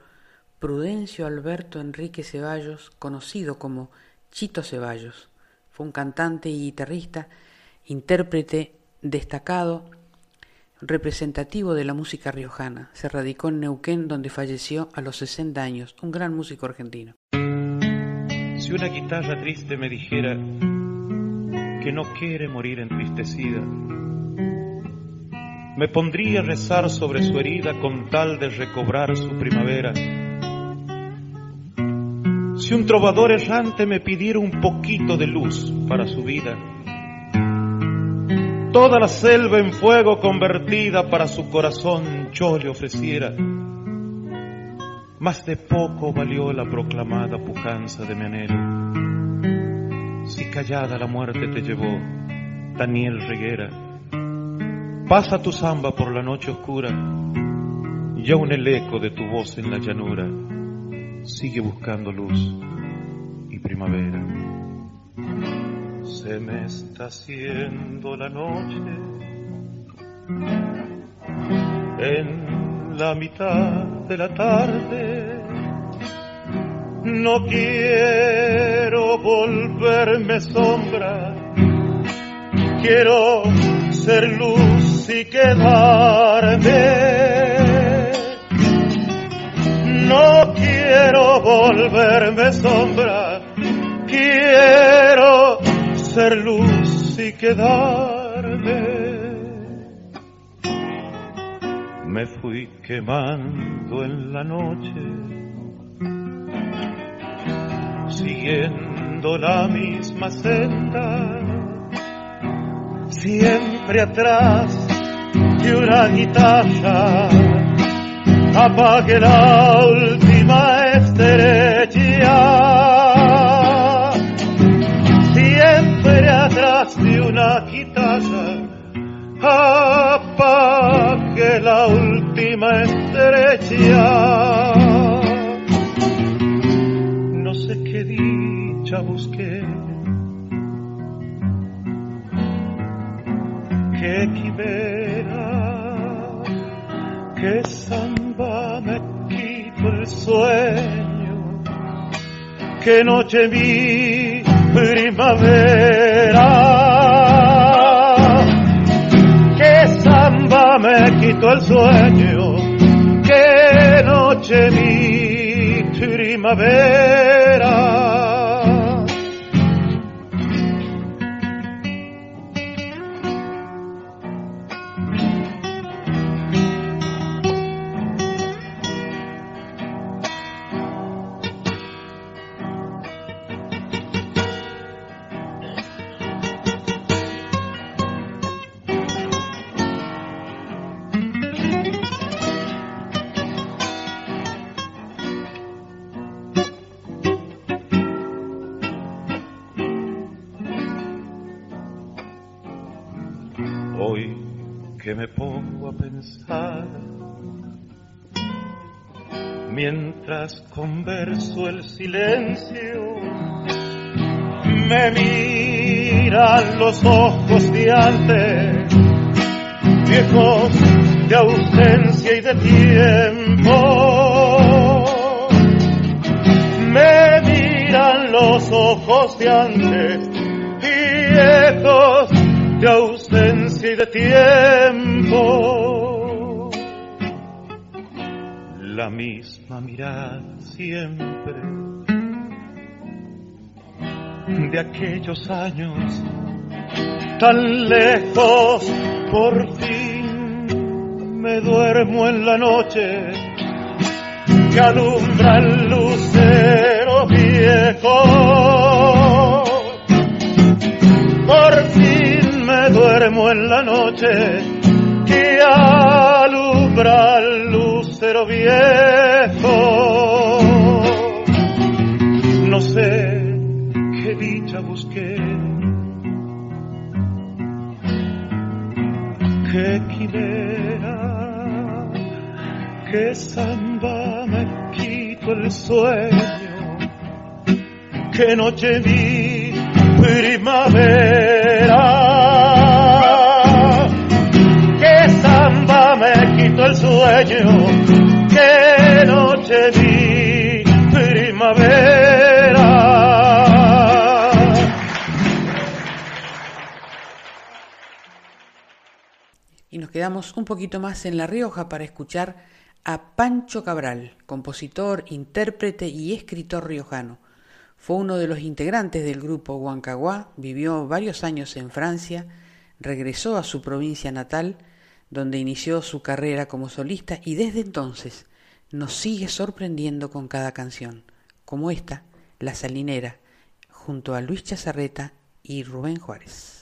Prudencio Alberto Enrique Ceballos, conocido como Chito Ceballos. Fue un cantante y guitarrista, intérprete destacado, representativo de la música riojana. Se radicó en Neuquén donde falleció a los 60 años, un gran músico argentino. Si una guitarra triste me dijera que no quiere morir entristecida, me pondría a rezar sobre su herida con tal de recobrar su primavera. Si un trovador errante me pidiera un poquito de luz para su vida, toda la selva en fuego convertida para su corazón yo le ofreciera. Más de poco valió la proclamada pujanza de mi anhelo. Si callada la muerte te llevó, Daniel Reguera, Pasa tu samba por la noche oscura y aún el eco de tu voz en la llanura sigue buscando luz y primavera. Se me está haciendo la noche en la mitad de la tarde. No quiero volverme sombra, quiero ser luz y quedarme. No quiero volverme sombra, quiero ser luz y quedarme. Me fui quemando en la noche, siguiendo la misma senda siempre atrás de una guitarra. Apague la última estrella. Siempre atrás de una guitarra. Apague la última estrella. No sé qué dicha busqué que quimera que samba me quito el sueño, que noche vi primavera, que samba me quito el sueño, que noche vi primavera. Me pongo a pensar mientras converso el silencio. Me miran los ojos de antes, viejos de ausencia y de tiempo. Me miran los ojos de antes, viejos de ausencia y de tiempo. La misma mirada siempre de aquellos años tan lejos, por fin me duermo en la noche que alumbra el lucero viejo. Por fin duermo en la noche que alumbra el lucero viejo. No sé qué dicha busqué, qué quimera, qué samba me quito el sueño, qué noche vi primavera. Sueño, que noche vi primavera. Y nos quedamos un poquito más en La Rioja para escuchar a Pancho Cabral, compositor, intérprete y escritor riojano fue uno de los integrantes del grupo Huancaguá, vivió varios años en Francia, regresó a su provincia natal, donde inició su carrera como solista y desde entonces nos sigue sorprendiendo con cada canción, como esta, La Salinera, junto a Luis Chazarreta y Rubén Juárez.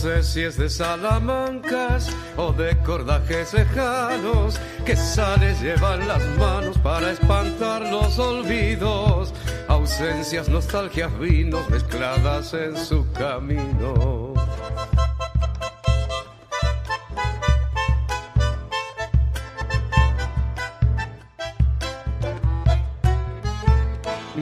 Sé si es de Salamancas o de cordajes lejanos que sales llevan las manos para espantar los olvidos, ausencias, nostalgias, vinos mezcladas en su camino.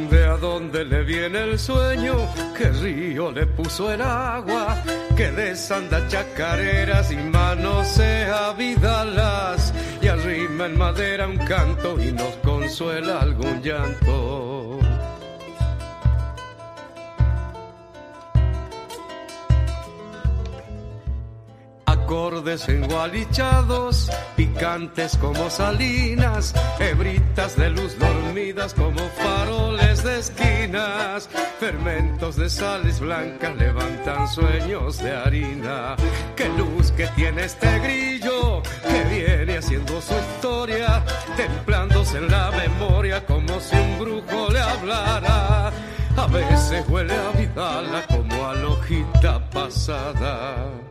De a dónde le viene el sueño, qué río le puso el agua, que desanda chacareras y manos se vidalas y arrima en madera un canto y nos consuela algún llanto. Acordes engualichados, picantes como salinas, hebritas de luz dormidas como faroles de esquinas, fermentos de sales blancas levantan sueños de harina. Qué luz que tiene este grillo que viene haciendo su historia, templándose en la memoria como si un brujo le hablara. A veces huele a vidala como a lojita pasada.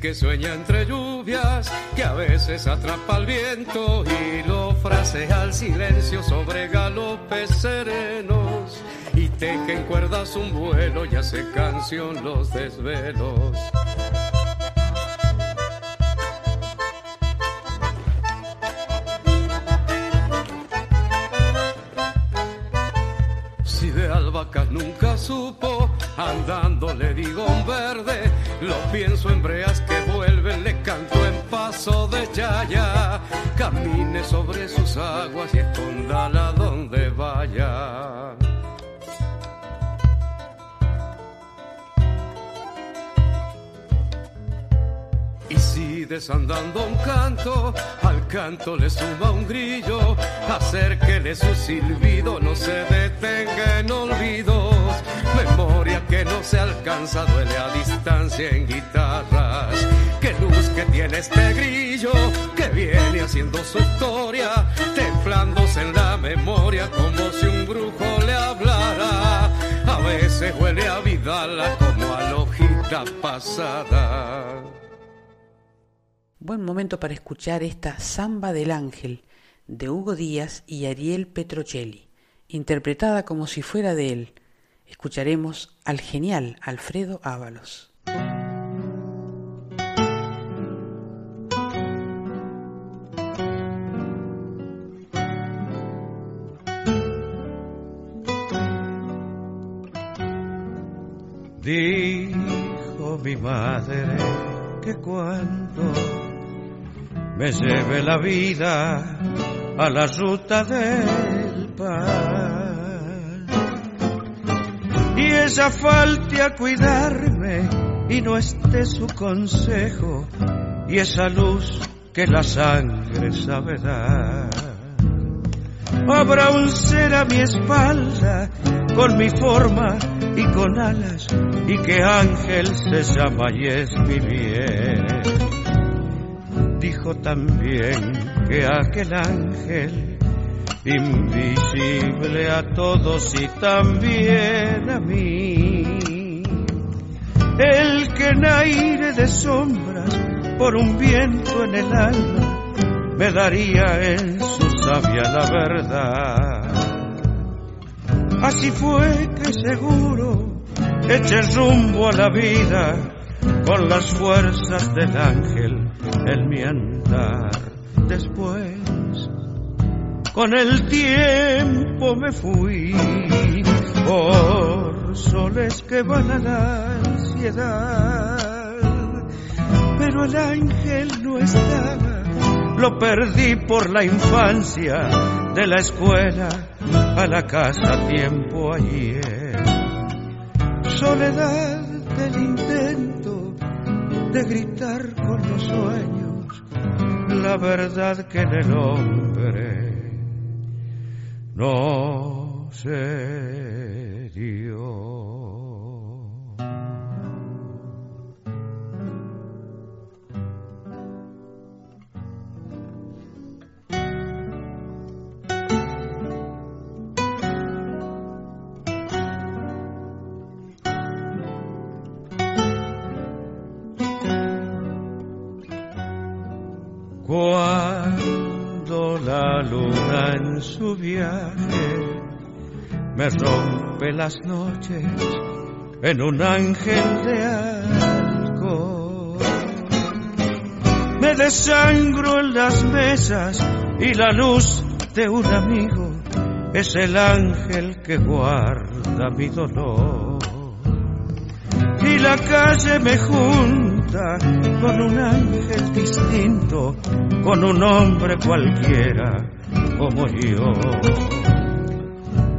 Que sueña entre lluvias, que a veces atrapa el viento y lo frasea al silencio sobre galopes serenos. Y teje en cuerdas un vuelo y hace canción los desvelos. Si de albahacas nunca andando le digo un verde, lo pienso en breas que vuelven, le canto en paso de chaya, camine sobre sus aguas y escondala donde vaya. Y si desandando un canto, canto le suma un grillo, acérquele su silbido, no se detenga en olvidos. Memoria que no se alcanza, duele a distancia en guitarras. Qué luz que tiene este grillo, que viene haciendo su historia, templándose en la memoria como si un brujo le hablara. A veces huele a Vidala como a lojita pasada. Buen momento para escuchar esta Samba del Ángel de Hugo Díaz y Ariel Petrocelli, interpretada como si fuera de él. Escucharemos al genial Alfredo Ábalos. Dijo mi madre que cuando me lleve la vida a la ruta del pan y ella falte a cuidarme y no esté su consejo y esa luz que la sangre sabe dar. Habrá un ser a mi espalda con mi forma y con alas y que ángel se llama y es mi bien. Dijo también que aquel ángel invisible a todos y también a mí. El que en aire de sombras por un viento en el alma me daría en su sabia la verdad. Así fue que seguro eché rumbo a la vida con las fuerzas del ángel en mi andar. Después, con el tiempo me fui por soles que van a la ansiedad. Pero el ángel no estaba, lo perdí por la infancia de la escuela a la casa tiempo ayer. Soledad del intento de gritar con los sueños la verdad que en el hombre no se dio. La luna en su viaje me rompe las noches en un ángel de alcohol. Me desangro en las mesas y la luz de un amigo es el ángel que guarda mi dolor. Y la calle me junta con un ángel distinto, con un hombre cualquiera como yo.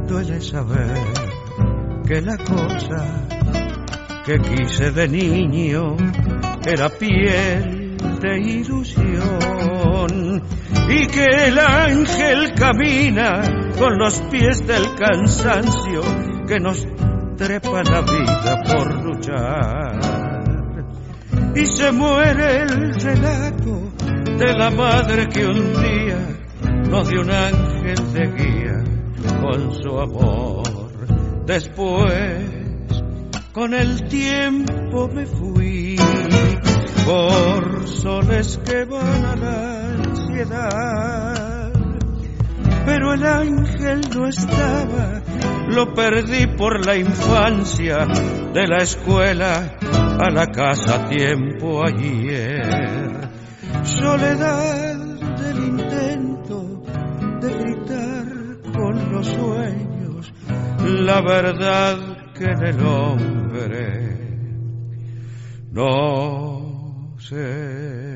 Duele saber que la cosa que quise de niño era piel de ilusión y que el ángel camina con los pies del cansancio que nos trepa la vida por luchar. Y se muere el relato de la madre que un día nos dio un ángel de guía con su amor. Después, con el tiempo me fui por soles que van a la ansiedad. Pero el ángel no estaba, lo perdí por la infancia, de la escuela a la casa tiempo ayer. Soledad del intento de gritar con los sueños, la verdad que en el hombre no se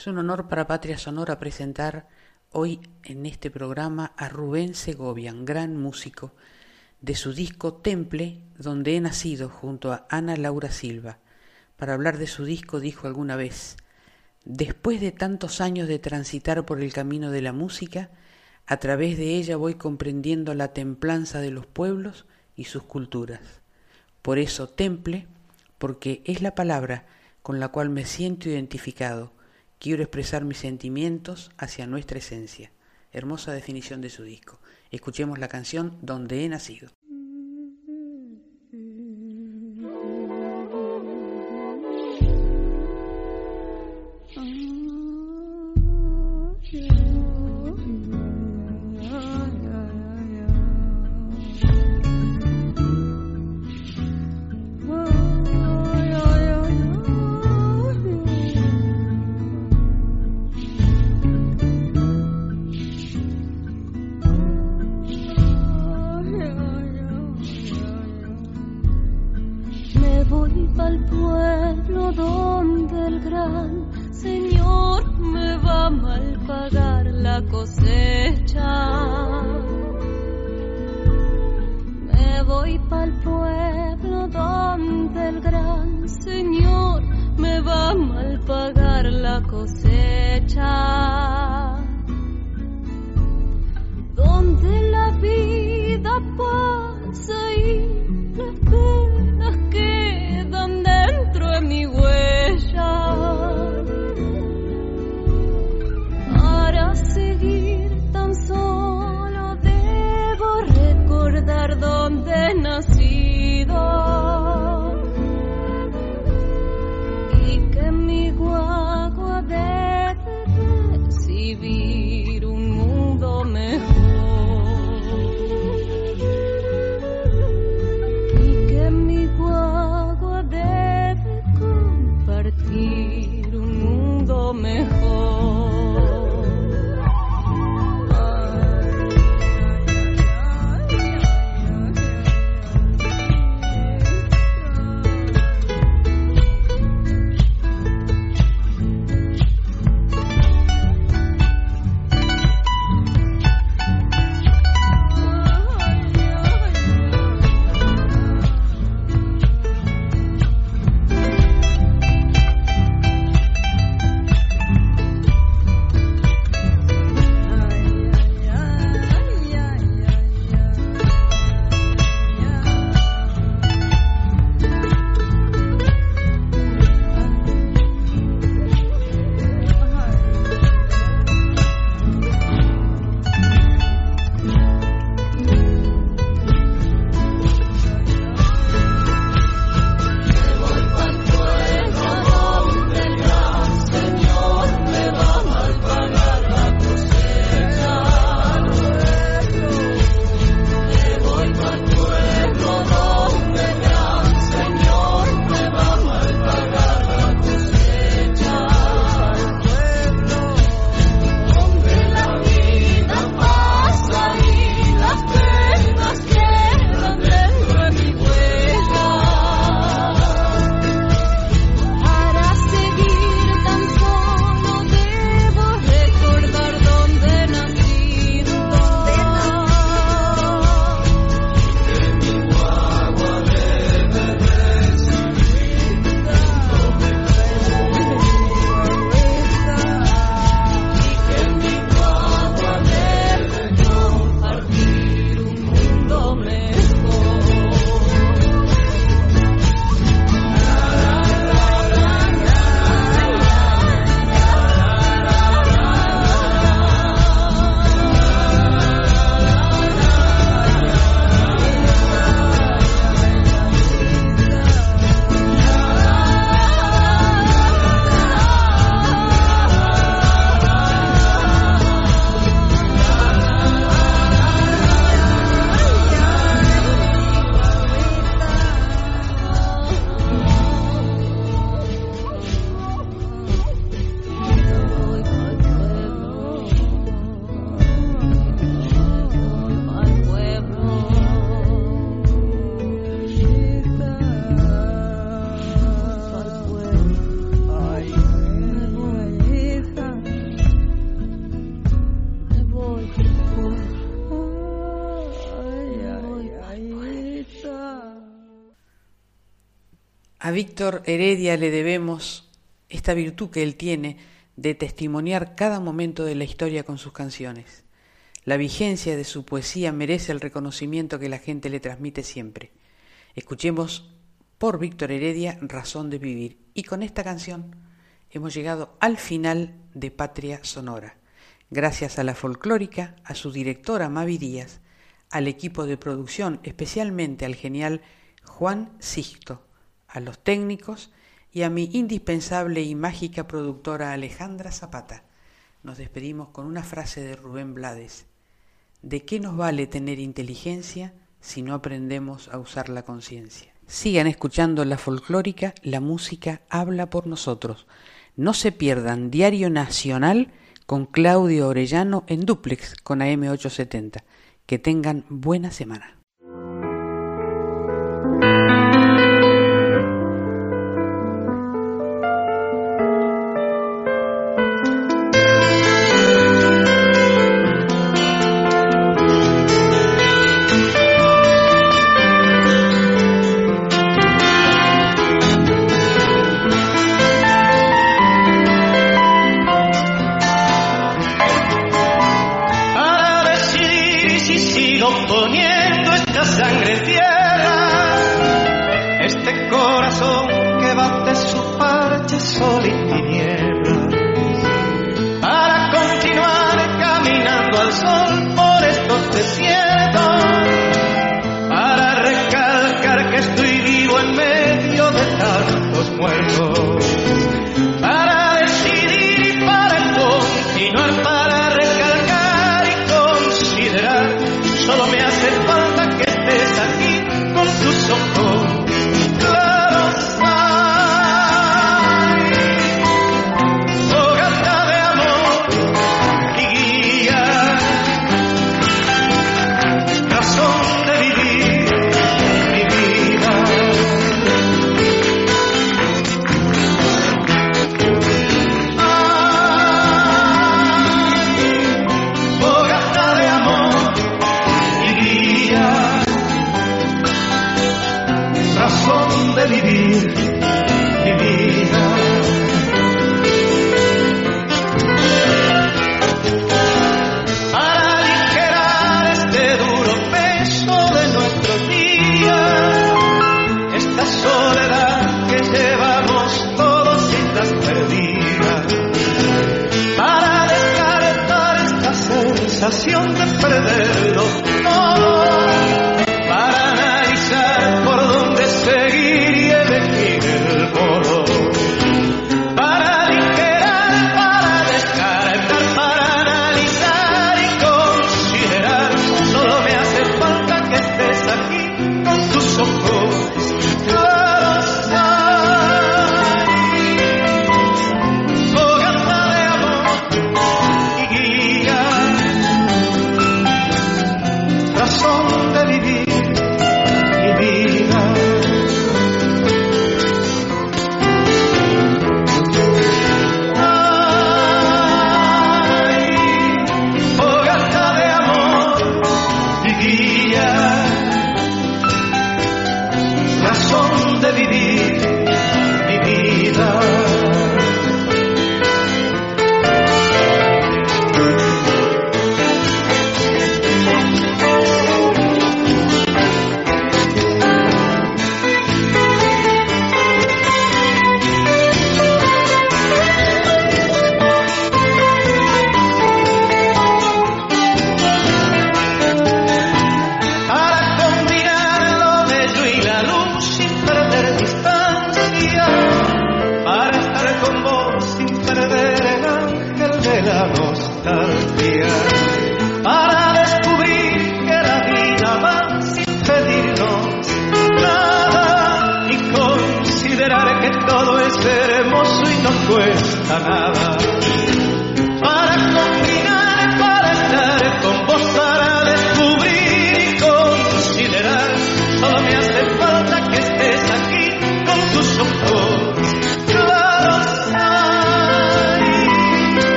Es un honor para Patria Sonora presentar hoy en este programa a Rubén Segovian, gran músico, de su disco Temple, donde he nacido junto a Ana Laura Silva. Para hablar de su disco dijo alguna vez, después de tantos años de transitar por el camino de la música, a través de ella voy comprendiendo la templanza de los pueblos y sus culturas. Por eso Temple, porque es la palabra con la cual me siento identificado, Quiero expresar mis sentimientos hacia nuestra esencia. Hermosa definición de su disco. Escuchemos la canción Donde he nacido. Víctor Heredia le debemos esta virtud que él tiene de testimoniar cada momento de la historia con sus canciones. La vigencia de su poesía merece el reconocimiento que la gente le transmite siempre. Escuchemos por Víctor Heredia Razón de Vivir. Y con esta canción hemos llegado al final de Patria Sonora. Gracias a la folclórica, a su directora Mavi Díaz, al equipo de producción, especialmente al genial Juan Sixto, a los técnicos y a mi indispensable y mágica productora Alejandra Zapata. Nos despedimos con una frase de Rubén Blades. ¿De qué nos vale tener inteligencia si no aprendemos a usar la conciencia? Sigan escuchando la folclórica, la música habla por nosotros. No se pierdan Diario Nacional con Claudio Orellano en duplex con AM870. Que tengan buena semana. de vivir, vivir.